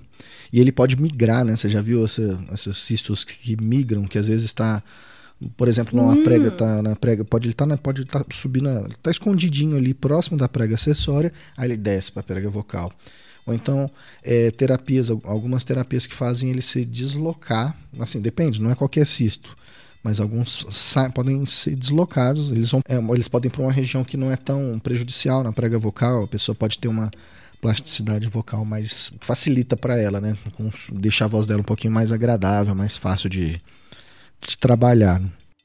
E ele pode migrar, né? Você já viu essa, esses cistos que migram, que às vezes está por exemplo, numa hum. prega tá na prega, pode ele tá na, pode estar tá subindo, tá escondidinho ali próximo da prega acessória, aí ele desce para a prega vocal. Ou então é, terapias, algumas terapias que fazem ele se deslocar, assim, depende, não é qualquer cisto, mas alguns podem ser deslocados, eles, vão, é, eles podem ir para uma região que não é tão prejudicial na prega vocal, a pessoa pode ter uma plasticidade vocal mais facilita para ela, né? Deixar a voz dela um pouquinho mais agradável, mais fácil de, de trabalhar.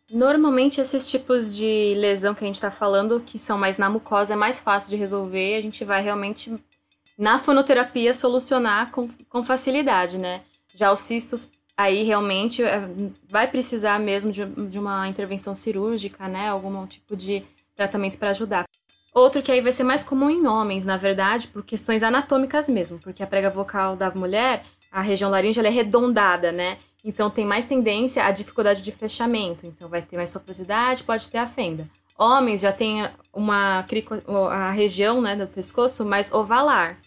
Normalmente esses tipos de lesão que a gente está falando, que são mais na mucosa, é mais fácil de resolver. A gente vai realmente na fonoterapia solucionar com, com facilidade, né? Já os cistos aí realmente é, vai precisar mesmo de, de uma intervenção cirúrgica, né? Algum tipo de tratamento para ajudar. Outro que aí vai ser mais comum em homens, na verdade, por questões anatômicas mesmo, porque a prega vocal da mulher, a região laringe, ela é arredondada, né? Então tem mais tendência à dificuldade de fechamento. Então vai ter mais soprosidade, pode ter a fenda. Homens já tem uma a região né, do pescoço mais ovalar.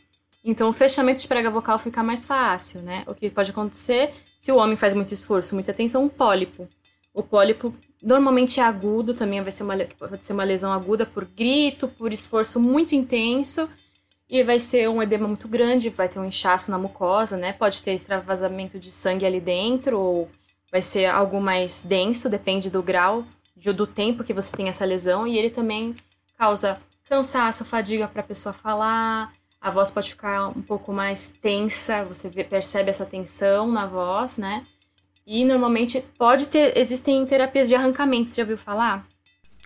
Então o fechamento de prega vocal fica mais fácil, né? O que pode acontecer se o homem faz muito esforço, muita tensão, um pólipo. O pólipo normalmente é agudo, também vai ser uma, pode ser uma lesão aguda por grito, por esforço muito intenso e vai ser um edema muito grande, vai ter um inchaço na mucosa, né? Pode ter extravasamento de sangue ali dentro, ou vai ser algo mais denso, depende do grau, do tempo que você tem essa lesão. E ele também causa cansaço, fadiga para a pessoa falar, a voz pode ficar um pouco mais tensa, você percebe essa tensão na voz, né? E normalmente pode ter, existem terapias de arrancamento, você já ouviu falar?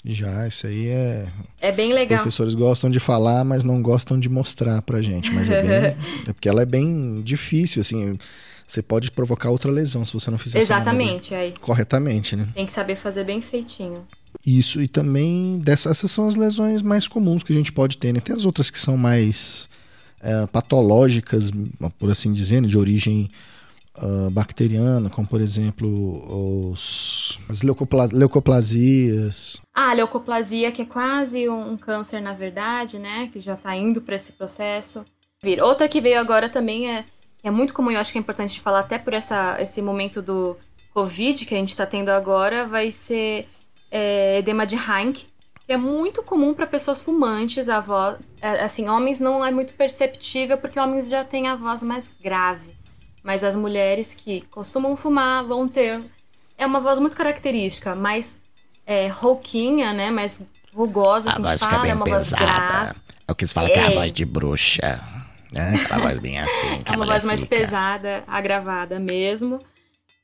Já, isso aí é. É bem legal. Os professores gostam de falar, mas não gostam de mostrar pra gente. Mas é bem. é porque ela é bem difícil, assim. Você pode provocar outra lesão se você não fizer Exatamente, aí. corretamente, né? Tem que saber fazer bem feitinho. Isso, e também dessas essas são as lesões mais comuns que a gente pode ter, né? Tem as outras que são mais é, patológicas, por assim dizer, né? de origem uh, bacteriana, como por exemplo os, as leucoplas, leucoplasias. Ah, a leucoplasia, que é quase um câncer, na verdade, né? Que já está indo para esse processo. Outra que veio agora também é, é muito comum, eu acho que é importante falar até por essa, esse momento do Covid que a gente está tendo agora, vai ser é, edema de Heinck, que é muito comum para pessoas fumantes, a voz, é, assim, homens não é muito perceptível porque homens já têm a voz mais grave. Mas as mulheres que costumam fumar vão ter. É uma voz muito característica, mais é, rouquinha, né? Mais rugosa. A voz fica bem é pesada. É o que se fala é. que é a voz de bruxa. Né? Aquela voz bem assim. é uma voz mais pesada, agravada mesmo.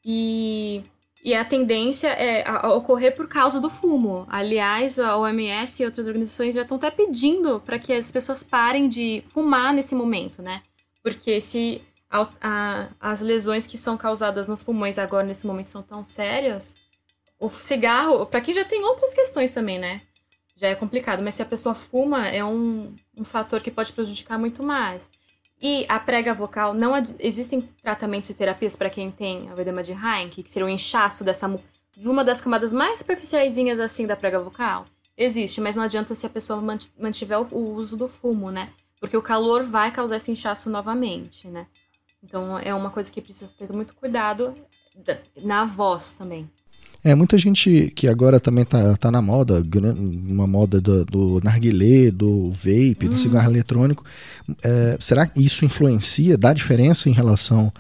E, e a tendência é a, a ocorrer por causa do fumo. Aliás, a OMS e outras organizações já estão até pedindo para que as pessoas parem de fumar nesse momento, né? Porque se a, a, as lesões que são causadas nos pulmões agora, nesse momento, são tão sérias, o cigarro, para quem já tem outras questões também, né? Já é complicado, mas se a pessoa fuma, é um, um fator que pode prejudicar muito mais. E a prega vocal, não existem tratamentos e terapias para quem tem o edema de Heinck, que seria o um inchaço dessa de uma das camadas mais superficiais assim da prega vocal? Existe, mas não adianta se a pessoa mantiver o uso do fumo, né? Porque o calor vai causar esse inchaço novamente, né? Então é uma coisa que precisa ter muito cuidado na voz também. É, muita gente que agora também tá, tá na moda, uma moda do, do narguilé, do vape, do uhum. cigarro eletrônico. É, será que isso influencia, dá diferença em relação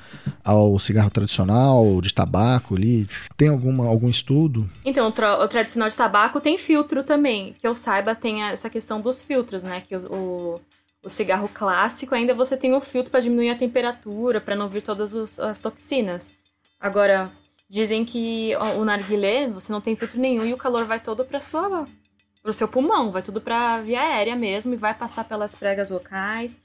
ao cigarro tradicional, de tabaco ali? Tem alguma, algum estudo? Então, o, tra o tradicional de tabaco tem filtro também. Que eu saiba, tem essa questão dos filtros, né? Que o, o o cigarro clássico, ainda você tem o filtro para diminuir a temperatura, para não vir todas os, as toxinas. Agora, dizem que o narguilé, você não tem filtro nenhum e o calor vai todo para sua o seu pulmão, vai tudo para via aérea mesmo e vai passar pelas pregas vocais.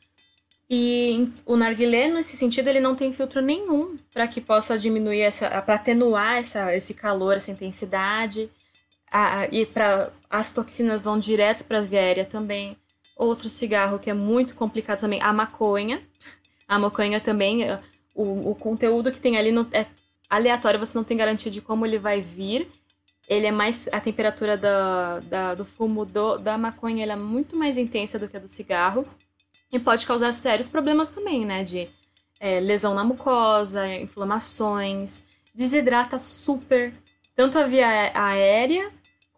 E o narguilé, nesse sentido, ele não tem filtro nenhum para que possa diminuir essa, para atenuar essa, esse calor, essa intensidade. a, e para as toxinas vão direto para a via aérea também. Outro cigarro que é muito complicado também, a maconha. A maconha também, eh, o, o conteúdo que tem ali é aleatório, você não tem garantia de como ele vai vir. Ele é mais. A temperatura da, da do fumo do, da maconha é muito mais intensa do que a do cigarro. E pode causar sérios problemas também, né? De é, lesão na mucosa, inflamações. Desidrata super tanto a via aérea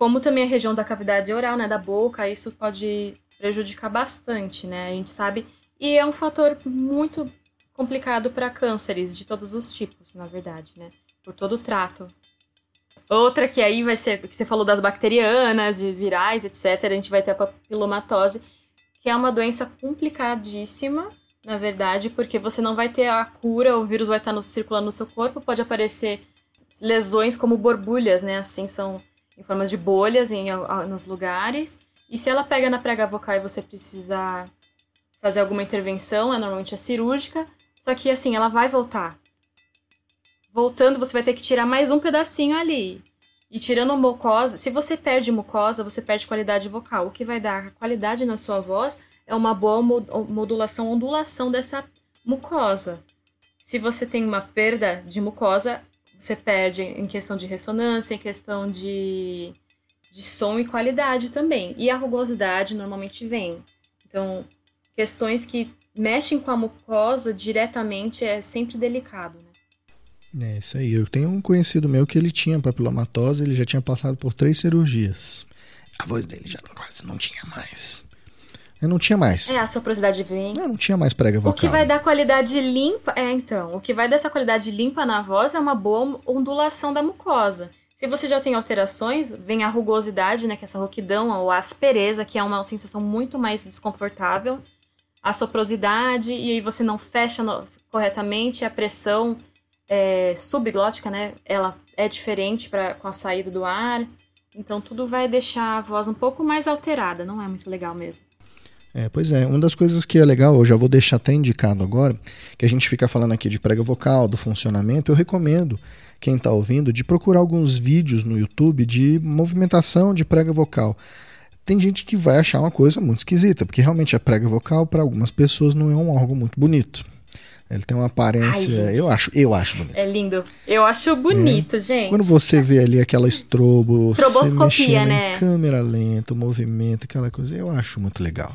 como também a região da cavidade oral, né, da boca, isso pode prejudicar bastante, né? A gente sabe e é um fator muito complicado para cânceres de todos os tipos, na verdade, né? Por todo o trato. Outra que aí vai ser, que você falou das bacterianas, de virais, etc. A gente vai ter a papilomatose, que é uma doença complicadíssima, na verdade, porque você não vai ter a cura, o vírus vai estar no, circulando no seu corpo, pode aparecer lesões como borbulhas, né? Assim, são em formas de bolhas em, nos lugares. E se ela pega na prega vocal e você precisar fazer alguma intervenção, é normalmente é cirúrgica, só que assim, ela vai voltar. Voltando, você vai ter que tirar mais um pedacinho ali. E tirando mucosa, se você perde mucosa, você perde qualidade vocal. O que vai dar qualidade na sua voz é uma boa modulação, ondulação dessa mucosa. Se você tem uma perda de mucosa, você perde em questão de ressonância, em questão de, de som e qualidade também. E a rugosidade normalmente vem. Então, questões que mexem com a mucosa diretamente é sempre delicado, né? É isso aí. Eu tenho um conhecido meu que ele tinha papilomatose, ele já tinha passado por três cirurgias. A voz dele já quase não tinha mais. Eu não tinha mais. É, a soprosidade vem. Eu não tinha mais prega vocal. O que vai dar qualidade limpa. É, então. O que vai dar essa qualidade limpa na voz é uma boa ondulação da mucosa. Se você já tem alterações, vem a rugosidade, né? Que é essa rouquidão, ou a aspereza, que é uma sensação muito mais desconfortável. A soprosidade, e aí você não fecha no, corretamente, a pressão é, subglótica, né? Ela é diferente pra, com a saída do ar. Então tudo vai deixar a voz um pouco mais alterada, não é muito legal mesmo. É, pois é, uma das coisas que é legal, eu já vou deixar até indicado agora, que a gente fica falando aqui de prega vocal, do funcionamento, eu recomendo quem está ouvindo de procurar alguns vídeos no YouTube de movimentação de prega vocal. Tem gente que vai achar uma coisa muito esquisita, porque realmente a prega vocal para algumas pessoas não é um órgão muito bonito. Ele tem uma aparência, Ai, eu acho, eu acho bonito. É lindo. Eu acho bonito, é. gente. Quando você vê ali aquela estrobo, Estroboscopia, né? câmera lenta, o movimento, aquela coisa, eu acho muito legal.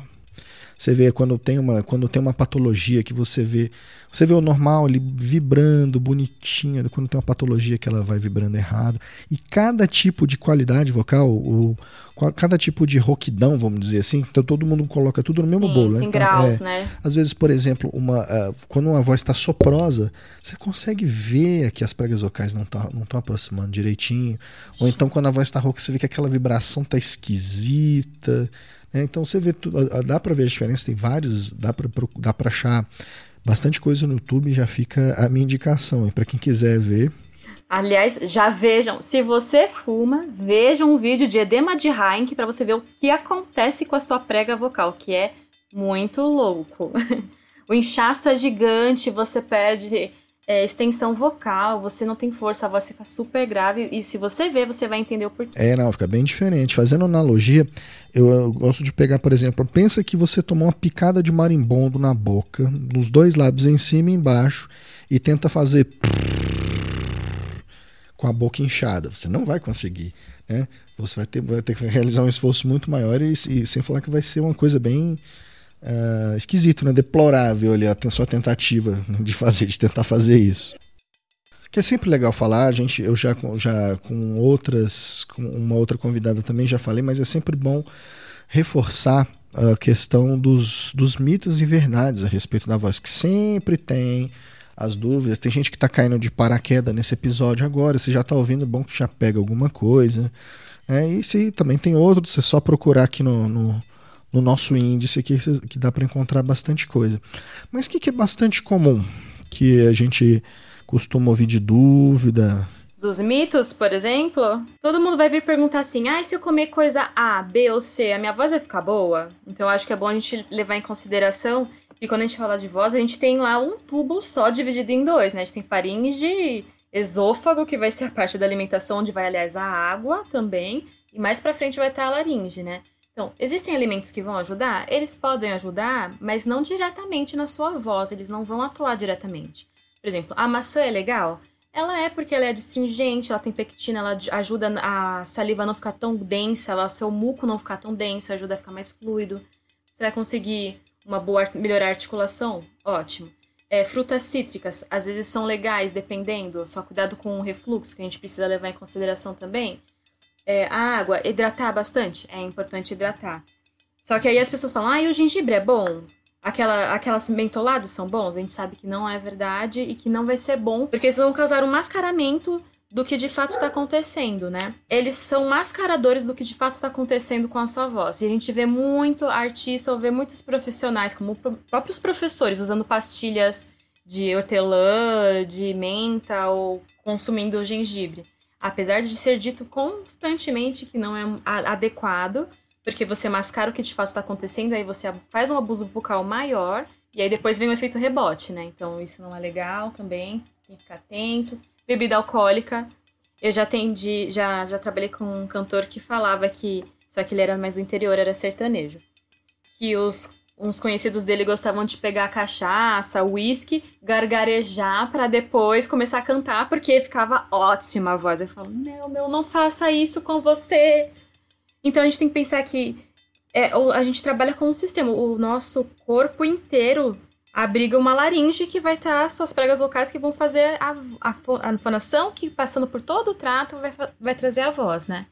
Você vê quando tem uma, quando tem uma patologia que você vê. Você vê o normal ali vibrando, bonitinha, quando tem uma patologia que ela vai vibrando errado. E cada tipo de qualidade vocal, o, cada tipo de roquidão, vamos dizer assim, então todo mundo coloca tudo no mesmo Sim, bolo. Tem então, graus, é, né? Às vezes, por exemplo, uma, uh, quando uma voz está soprosa, você consegue ver que as pregas vocais não estão tá, não aproximando direitinho. Ou então, quando a voz está rouca, você vê que aquela vibração está esquisita. É, então você vê dá para ver a diferença, tem vários, dá para dá para achar bastante coisa no YouTube, já fica a minha indicação para quem quiser ver. Aliás, já vejam, se você fuma, vejam um vídeo de edema de Heinck para você ver o que acontece com a sua prega vocal, que é muito louco. o inchaço é gigante, você perde é, extensão vocal, você não tem força, a voz fica super grave. E se você ver, você vai entender o porquê. É, não, fica bem diferente. Fazendo analogia, eu, eu, gosto de pegar, por exemplo, pensa que você tomou uma picada de marimbondo na boca, nos dois lábios em cima e embaixo, e tenta fazer com a boca inchada. Você não vai conseguir. Né? Você vai ter, vai ter que realizar um esforço muito maior e, e sem falar que vai ser uma coisa bem uh, esquisito, né? Deplorável ali a sua tentativa de fazer, de tentar fazer isso. Que é sempre legal falar, gente, eu já, já com outras, com uma outra convidada também já falei, mas é sempre bom reforçar a questão dos, dos mitos e verdades a respeito da voz, que sempre tem as dúvidas. Tem gente que está caindo de paraquedas nesse episódio agora. Você já está ouvindo, é bom que já pega alguma coisa. É, e se também tem outros, é só procurar aqui no, no, no nosso índice aqui que dá para encontrar bastante coisa. Mas o que, que é bastante comum que a gente costuma ouvir de dúvida? Dos mitos, por exemplo, todo mundo vai vir perguntar assim: ah, se eu comer coisa A, B ou C, a minha voz vai ficar boa? Então acho que é bom a gente levar em consideração que quando a gente fala de voz, a gente tem lá um tubo só dividido em dois, né? A gente tem faringe esôfago, que vai ser a parte da alimentação, onde vai, aliás, a água também, e mais para frente vai estar a laringe, né? Então, existem alimentos que vão ajudar? Eles podem ajudar, mas não diretamente na sua voz, eles não vão atuar diretamente. Por exemplo, a maçã é legal? Ela é porque ela é adstringente, ela tem pectina, ela ajuda a saliva a não ficar tão densa, ela, seu muco não ficar tão denso, ajuda a ficar mais fluido. Você vai conseguir uma boa melhorar a articulação? Ótimo. É, frutas cítricas, às vezes são legais, dependendo, só cuidado com o refluxo, que a gente precisa levar em consideração também. É, a água, hidratar bastante? É importante hidratar. Só que aí as pessoas falam, ah, e o gengibre é bom? Aquela, aquelas mentolados são bons? A gente sabe que não é verdade e que não vai ser bom, porque eles vão causar um mascaramento do que de fato está acontecendo, né? Eles são mascaradores do que de fato está acontecendo com a sua voz. E a gente vê muito artista ou vê muitos profissionais, como próprios professores, usando pastilhas de hortelã, de menta ou consumindo gengibre apesar de ser dito constantemente que não é adequado, porque você mascara o que de fato está acontecendo, aí você faz um abuso vocal maior, e aí depois vem o efeito rebote, né? Então isso não é legal também, tem que ficar atento. Bebida alcoólica, eu já atendi, já, já trabalhei com um cantor que falava que, só que ele era mais do interior, era sertanejo, que os uns conhecidos dele gostavam de pegar cachaça, uísque, gargarejar para depois começar a cantar, porque ficava ótima a voz. Eu falo, meu, meu, não faça isso com você. Então a gente tem que pensar que é, a gente trabalha com um sistema. O nosso corpo inteiro abriga uma laringe que vai estar tá suas pregas vocais que vão fazer a, a, a fonação, que passando por todo o trato vai, vai trazer a voz, né?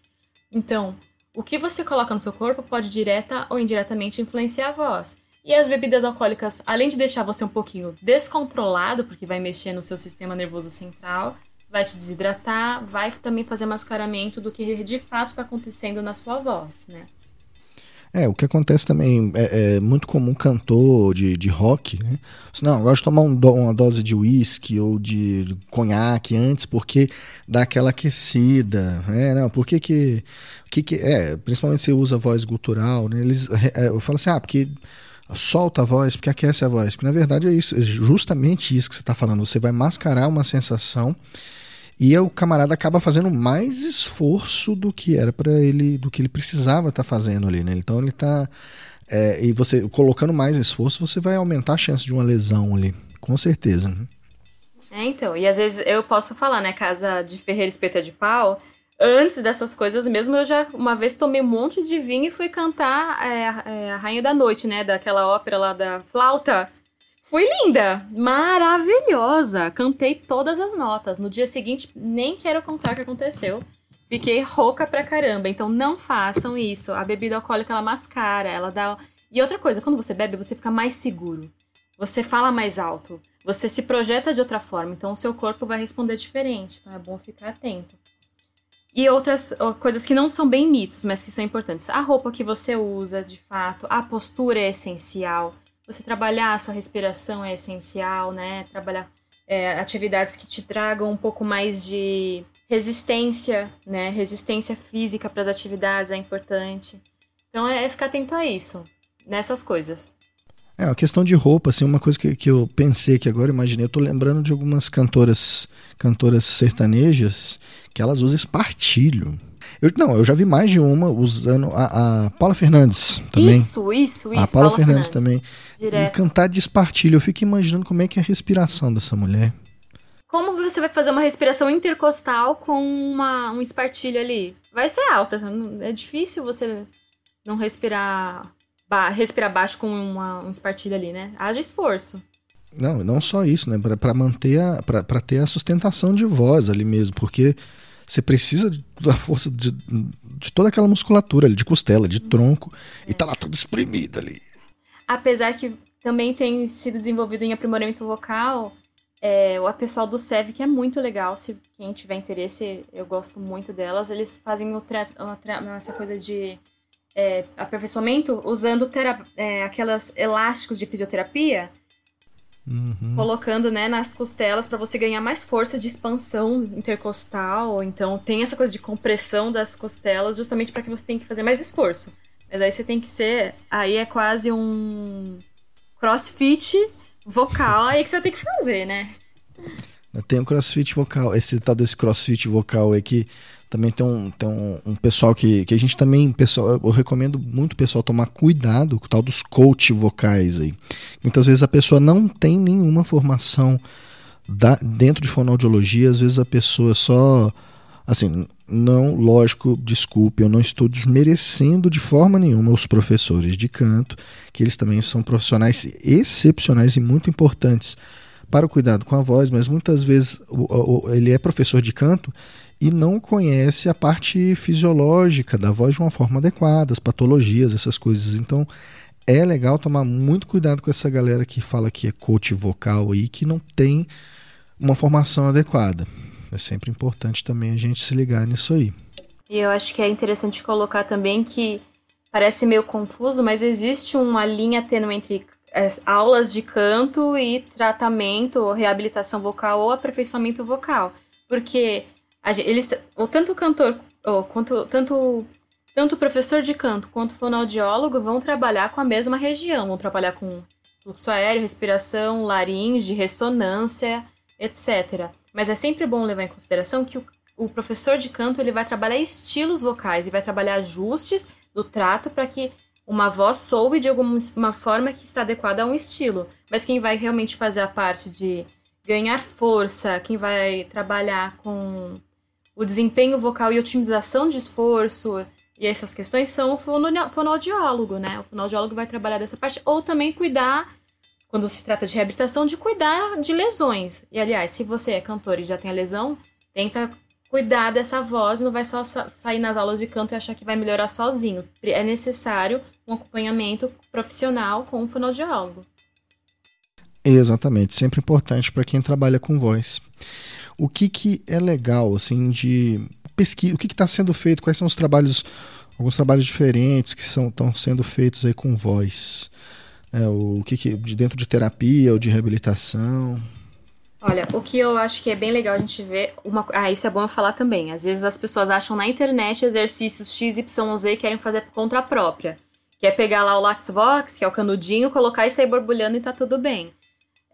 Então, o que você coloca no seu corpo pode direta ou indiretamente influenciar a voz. E as bebidas alcoólicas, além de deixar você um pouquinho descontrolado, porque vai mexer no seu sistema nervoso central, vai te desidratar, vai também fazer mascaramento do que de fato está acontecendo na sua voz, né? É, o que acontece também é, é muito comum cantor de, de rock, né? Não, eu gosto de tomar um do, uma dose de uísque ou de, conhaque antes, porque dá aquela aquecida, né? Não, que que, que, que é, principalmente se usa voz gutural, né? Eles, é, eu falo assim, ah, porque solta a voz, porque aquece a voz. Porque na verdade é isso, é justamente isso que você está falando. Você vai mascarar uma sensação e o camarada acaba fazendo mais esforço do que era para ele, do que ele precisava estar tá fazendo ali, né? Então ele está é, e você colocando mais esforço, você vai aumentar a chance de uma lesão ali, com certeza. Né? É, então, e às vezes eu posso falar, né, casa de Ferreira Espeta de Pau, antes dessas coisas mesmo, eu já uma vez tomei um monte de vinho e fui cantar é, é, a Rainha da Noite, né, daquela ópera lá da flauta. Fui linda, maravilhosa. Cantei todas as notas. No dia seguinte, nem quero contar o que aconteceu. Fiquei rouca pra caramba. Então não façam isso. A bebida alcoólica ela mascara, ela dá. E outra coisa, quando você bebe, você fica mais seguro. Você fala mais alto. Você se projeta de outra forma. Então o seu corpo vai responder diferente. Então é bom ficar atento. E outras coisas que não são bem mitos, mas que são importantes. A roupa que você usa, de fato, a postura é essencial você trabalhar a sua respiração é essencial, né? Trabalhar é, atividades que te tragam um pouco mais de resistência, né? Resistência física para as atividades é importante. Então é, é ficar atento a isso, nessas coisas. É, a questão de roupa, assim, uma coisa que, que eu pensei que agora imaginei, eu tô lembrando de algumas cantoras, cantoras sertanejas que elas usam espartilho. Eu, não, eu já vi mais de uma usando a, a Paula Fernandes também. Isso, isso, isso. A Paula, Paula Fernandes, Fernandes, também. Direto. cantar de espartilho. Eu fico imaginando como é que é a respiração dessa mulher. Como você vai fazer uma respiração intercostal com uma, um espartilho ali? Vai ser alta. É difícil você não respirar, ba respirar baixo com uma, um espartilho ali, né? Haja esforço. Não, não só isso, né? Para manter a, pra, ter a sustentação de voz ali mesmo, porque você precisa da força de, de toda aquela musculatura ali, de costela, de tronco, é. e tá lá toda espremida ali. Apesar que também tem sido desenvolvido em aprimoramento vocal, é, o pessoal do SEV, que é muito legal, se quem tiver interesse, eu gosto muito delas, eles fazem essa coisa de é, aperfeiçoamento usando é, aquelas elásticos de fisioterapia, Uhum. colocando né, nas costelas para você ganhar mais força de expansão intercostal. Então tem essa coisa de compressão das costelas justamente para que você tenha que fazer mais esforço. Mas aí você tem que ser. Aí é quase um crossfit vocal aí que você vai ter que fazer, né? Tem um crossfit vocal. Esse tal desse crossfit vocal aí que também tem um, tem um, um, pessoal que, que a gente também, pessoal, eu recomendo muito pessoal tomar cuidado com o tal dos coach vocais aí. Muitas vezes a pessoa não tem nenhuma formação da, dentro de fonoaudiologia, às vezes a pessoa só assim, não, lógico, desculpe, eu não estou desmerecendo de forma nenhuma os professores de canto, que eles também são profissionais excepcionais e muito importantes para o cuidado com a voz, mas muitas vezes ele é professor de canto e não conhece a parte fisiológica da voz de uma forma adequada, as patologias, essas coisas. Então é legal tomar muito cuidado com essa galera que fala que é coach vocal aí, que não tem uma formação adequada. É sempre importante também a gente se ligar nisso aí. E eu acho que é interessante colocar também que parece meio confuso, mas existe uma linha tênue entre as aulas de canto e tratamento, ou reabilitação vocal ou aperfeiçoamento vocal. Porque eles, ou tanto o cantor, ou quanto, tanto, tanto o professor de canto quanto o fonoaudiólogo vão trabalhar com a mesma região, vão trabalhar com fluxo aéreo, respiração, laringe, ressonância, etc. Mas é sempre bom levar em consideração que o, o professor de canto ele vai trabalhar estilos vocais e vai trabalhar ajustes do trato para que uma voz soe de alguma forma que está adequada a um estilo. Mas quem vai realmente fazer a parte de ganhar força, quem vai trabalhar com o desempenho vocal e otimização de esforço e essas questões são o fonoaudiólogo, né? O fonoaudiólogo vai trabalhar dessa parte ou também cuidar quando se trata de reabilitação, de cuidar de lesões. E, aliás, se você é cantor e já tem a lesão, tenta cuidar dessa voz, não vai só sair nas aulas de canto e achar que vai melhorar sozinho. É necessário um acompanhamento profissional com um fonoaudiólogo. Exatamente, sempre importante para quem trabalha com voz. O que, que é legal, assim, de pesquisa, o que está sendo feito, quais são os trabalhos, alguns trabalhos diferentes que estão sendo feitos aí com voz? É, o que, que de dentro de terapia ou de reabilitação? Olha, o que eu acho que é bem legal a gente ver. Uma... Ah, isso é bom eu falar também. Às vezes as pessoas acham na internet exercícios XYZ e querem fazer por conta própria. Quer pegar lá o LaxVox, que é o canudinho, colocar e sair borbulhando e tá tudo bem.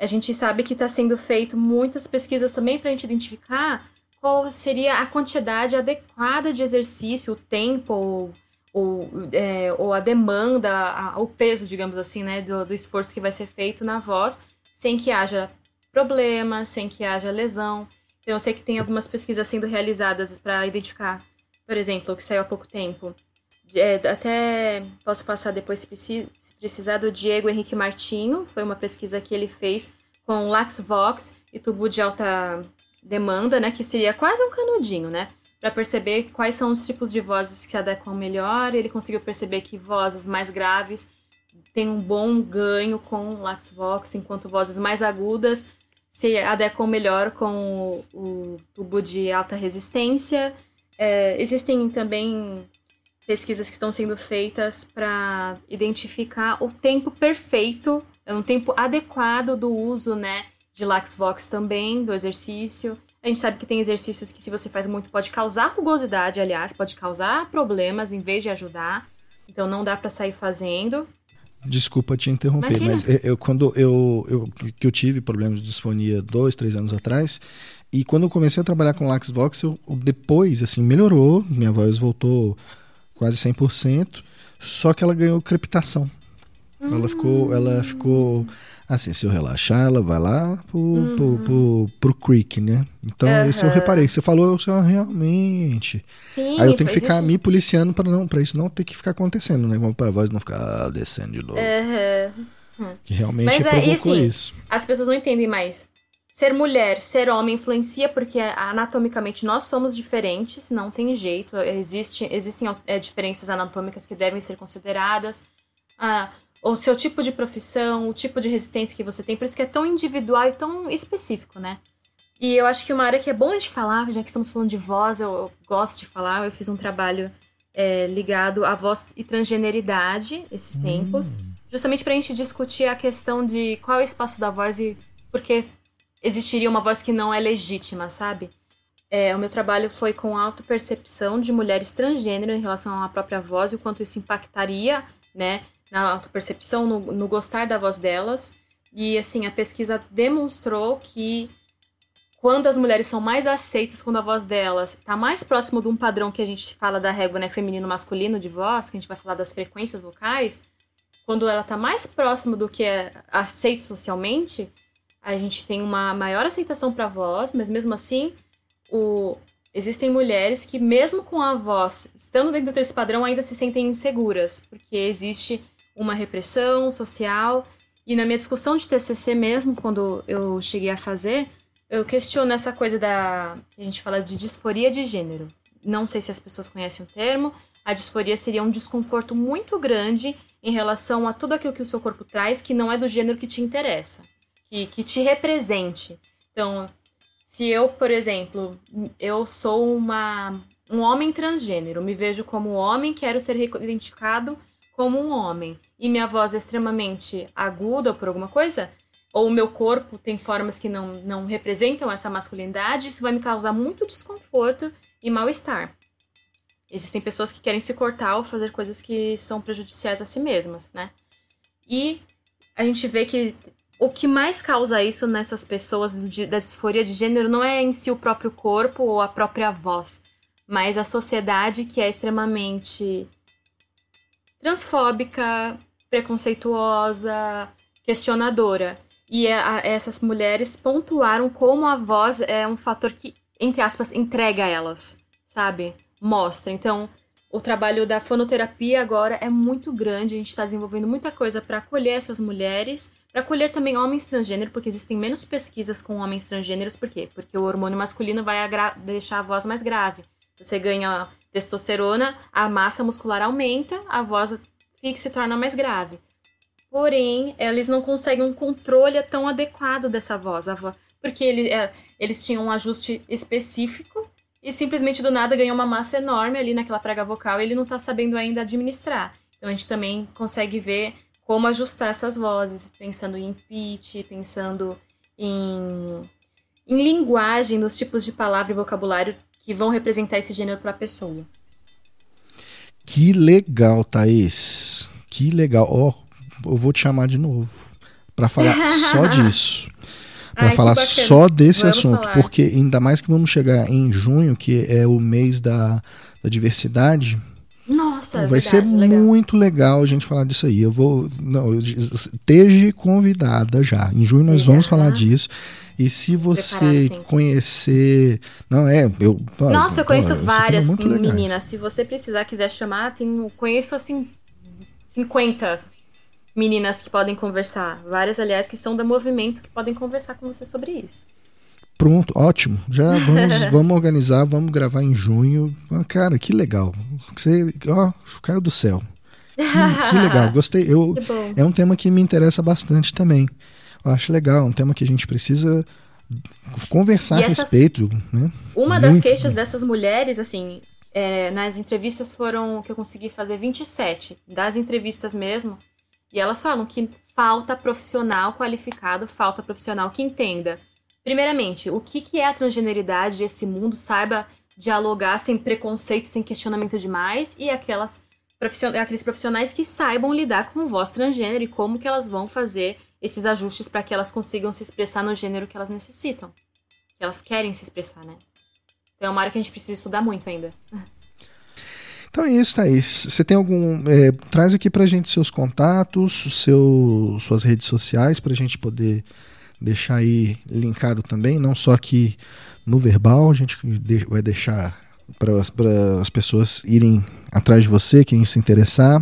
A gente sabe que está sendo feito muitas pesquisas também para a gente identificar qual seria a quantidade adequada de exercício, o tempo, ou, é, ou a demanda, a, o peso, digamos assim, né, do, do esforço que vai ser feito na voz, sem que haja problema, sem que haja lesão. Então, eu sei que tem algumas pesquisas sendo realizadas para identificar, por exemplo, que saiu há pouco tempo. É, até posso passar depois, se precisar, do Diego Henrique Martinho. Foi uma pesquisa que ele fez com LaxVox e tubo de alta demanda, né? Que seria quase um canudinho, né? para perceber quais são os tipos de vozes que se adequam melhor. Ele conseguiu perceber que vozes mais graves têm um bom ganho com LaxVox, enquanto vozes mais agudas se adequam melhor com o, o tubo de alta resistência. É, existem também pesquisas que estão sendo feitas para identificar o tempo perfeito, é um tempo adequado do uso, né, de LaxVox também, do exercício. A gente sabe que tem exercícios que, se você faz muito, pode causar rugosidade, aliás, pode causar problemas em vez de ajudar. Então não dá para sair fazendo. Desculpa te interromper, Imagina. mas eu, eu, quando eu, eu que eu tive problemas de disfonia dois, três anos atrás, e quando eu comecei a trabalhar com LaxVox, eu, depois assim melhorou, minha voz voltou quase 100%, só que ela ganhou crepitação. Hum. Ela ficou, ela ficou Assim, se eu relaxar, ela vai lá pro, uhum. pro, pro, pro, creek, né? Então, uhum. isso eu reparei. Você falou, eu sei, realmente. Sim, Aí eu tenho que ficar isso. me policiando para não, pra isso não ter que ficar acontecendo, né? Para a voz não ficar descendo de novo. Uhum. Que realmente Mas, provocou é, assim, isso. As pessoas não entendem mais. Ser mulher, ser homem influencia porque anatomicamente nós somos diferentes, não tem jeito. Existe, existem é, diferenças anatômicas que devem ser consideradas. Ah, o seu tipo de profissão, o tipo de resistência que você tem, por isso que é tão individual e tão específico, né? E eu acho que uma área que é bom de falar, já que estamos falando de voz, eu, eu gosto de falar, eu fiz um trabalho é, ligado à voz e transgeneridade esses hum. tempos, justamente para a gente discutir a questão de qual é o espaço da voz e por que existiria uma voz que não é legítima, sabe? É, o meu trabalho foi com autopercepção de mulheres transgênero em relação à própria voz e o quanto isso impactaria, né, na autopercepção, no, no gostar da voz delas. E assim, a pesquisa demonstrou que quando as mulheres são mais aceitas, quando a voz delas está mais próximo de um padrão que a gente fala da régua né, feminino-masculino de voz, que a gente vai falar das frequências vocais, quando ela está mais próximo do que é aceito socialmente, a gente tem uma maior aceitação para a voz, mas mesmo assim, o... existem mulheres que, mesmo com a voz estando dentro desse padrão, ainda se sentem inseguras, porque existe uma repressão social. E na minha discussão de TCC mesmo, quando eu cheguei a fazer, eu questiono essa coisa da. A gente fala de disforia de gênero. Não sei se as pessoas conhecem o termo. A disforia seria um desconforto muito grande em relação a tudo aquilo que o seu corpo traz que não é do gênero que te interessa, que, que te represente. Então, se eu, por exemplo, eu sou uma, um homem transgênero, me vejo como homem, quero ser identificado como um homem, e minha voz é extremamente aguda por alguma coisa, ou o meu corpo tem formas que não, não representam essa masculinidade, isso vai me causar muito desconforto e mal-estar. Existem pessoas que querem se cortar ou fazer coisas que são prejudiciais a si mesmas, né? E a gente vê que o que mais causa isso nessas pessoas de, da disforia de gênero não é em si o próprio corpo ou a própria voz, mas a sociedade que é extremamente transfóbica, preconceituosa, questionadora. E é, a, essas mulheres pontuaram como a voz é um fator que, entre aspas, entrega elas, sabe? Mostra. Então, o trabalho da fonoterapia agora é muito grande, a gente está desenvolvendo muita coisa para acolher essas mulheres, para acolher também homens transgêneros, porque existem menos pesquisas com homens transgêneros, por quê? Porque o hormônio masculino vai deixar a voz mais grave. Você ganha testosterona, a massa muscular aumenta, a voz fica se torna mais grave. Porém, eles não conseguem um controle tão adequado dessa voz. porque ele, é, eles tinham um ajuste específico e simplesmente do nada ganhou uma massa enorme ali naquela prega vocal e ele não está sabendo ainda administrar. Então a gente também consegue ver como ajustar essas vozes, pensando em pitch, pensando em, em linguagem, nos tipos de palavra e vocabulário que vão representar esse gênero para a pessoa. Que legal, Thaís. Que legal. Ó, oh, eu vou te chamar de novo para falar só disso. Para falar só desse vamos assunto, falar. porque ainda mais que vamos chegar em junho, que é o mês da, da diversidade. Nossa, vai verdade, ser legal. muito legal a gente falar disso aí. Eu vou. Não, esteja convidada já. Em junho nós vamos falar disso. E se você conhecer. Não, é. Eu, Nossa, eu conheço várias meninas. Se você precisar, quiser chamar, tem, conheço assim 50 meninas que podem conversar. Várias, aliás, que são do movimento que podem conversar com você sobre isso. Pronto, ótimo. Já vamos, vamos organizar, vamos gravar em junho. Ah, cara, que legal. Você, ó, caiu do céu. Que, que legal, gostei. Eu, é um tema que me interessa bastante também. Eu acho legal, é um tema que a gente precisa conversar a respeito. Né? Uma Muito. das queixas dessas mulheres, assim, é, nas entrevistas foram que eu consegui fazer 27, das entrevistas mesmo, e elas falam que falta profissional qualificado, falta profissional que entenda, primeiramente, o que, que é a transgeneridade, esse mundo, saiba dialogar sem preconceito, sem questionamento demais, e aquelas aqueles profissionais que saibam lidar com voz transgênero e como que elas vão fazer esses ajustes para que elas consigam se expressar no gênero que elas necessitam, que elas querem se expressar, né? Então é uma área que a gente precisa estudar muito ainda. Então é isso, Thaís. Você tem algum. É, traz aqui pra gente seus contatos, seu, suas redes sociais, pra gente poder deixar aí linkado também, não só aqui no verbal, a gente vai deixar para as pessoas irem atrás de você, quem se interessar.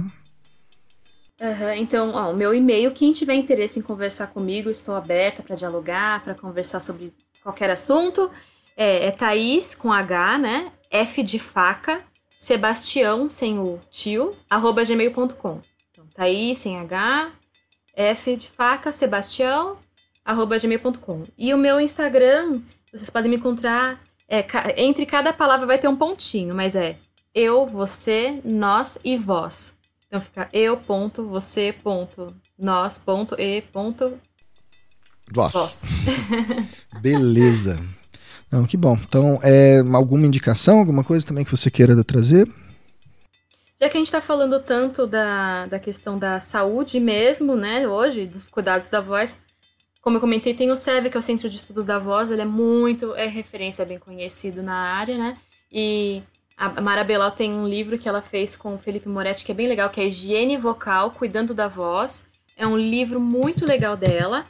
Uhum, então, ó, o meu e-mail, quem tiver interesse em conversar comigo, estou aberta para dialogar, para conversar sobre qualquer assunto. É, é Thaís com H, né? F de faca, Sebastião, sem o tio, arroba gmail.com. Então, Thaís, sem H, F de faca, Sebastião, arroba gmail.com. E o meu Instagram, vocês podem me encontrar, é, entre cada palavra vai ter um pontinho, mas é eu, você, nós e vós. Então fica eu, ponto, você, ponto, nós, ponto, e, ponto, vós. vós. Beleza. Não, que bom. Então, é, alguma indicação, alguma coisa também que você queira trazer? Já que a gente está falando tanto da, da questão da saúde mesmo, né, hoje, dos cuidados da voz, Como eu comentei, tem o SEV, que é o Centro de Estudos da Voz, ele é muito, é referência, é bem conhecido na área, né? E a Mara Belal tem um livro que ela fez com o Felipe Moretti, que é bem legal, que é Higiene Vocal, Cuidando da Voz. É um livro muito legal dela.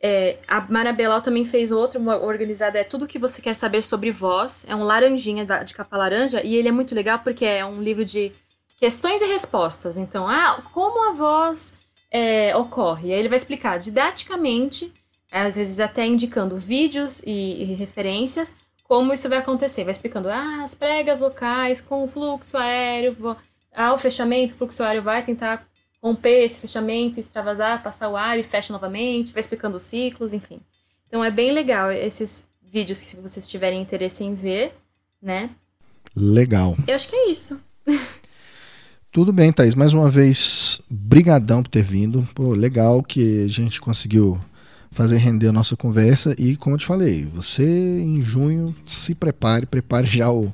É, a Mara Belal também fez outro, organizado, é Tudo que Você Quer Saber Sobre Voz. É um laranjinha de capa laranja, e ele é muito legal porque é um livro de questões e respostas. Então, ah, como a voz é, ocorre? E aí ele vai explicar didaticamente, às vezes até indicando vídeos e, e referências, como isso vai acontecer. Vai explicando ah, as pregas vocais com o fluxo aéreo, ah, o fechamento, o fluxo aéreo vai tentar romper esse fechamento, extravasar, passar o ar e fecha novamente, vai explicando os ciclos, enfim. Então é bem legal esses vídeos que se vocês tiverem interesse em ver, né? Legal. Eu acho que é isso. Tudo bem, Thaís. Mais uma vez, brigadão por ter vindo. Pô, legal que a gente conseguiu fazer render a nossa conversa. E como eu te falei, você em junho se prepare, prepare já o,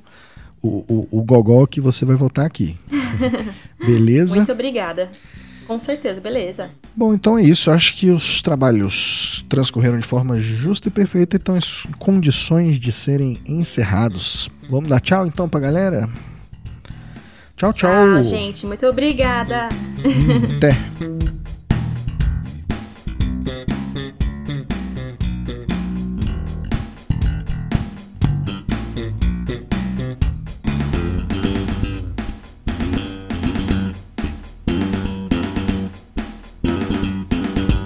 o, o, o gogó que você vai voltar aqui. Beleza? Muito obrigada. Com certeza, beleza. Bom, então é isso. Acho que os trabalhos transcorreram de forma justa e perfeita e estão em condições de serem encerrados. Vamos dar tchau então pra galera? Tchau, tchau. Ah, gente, muito obrigada. Até.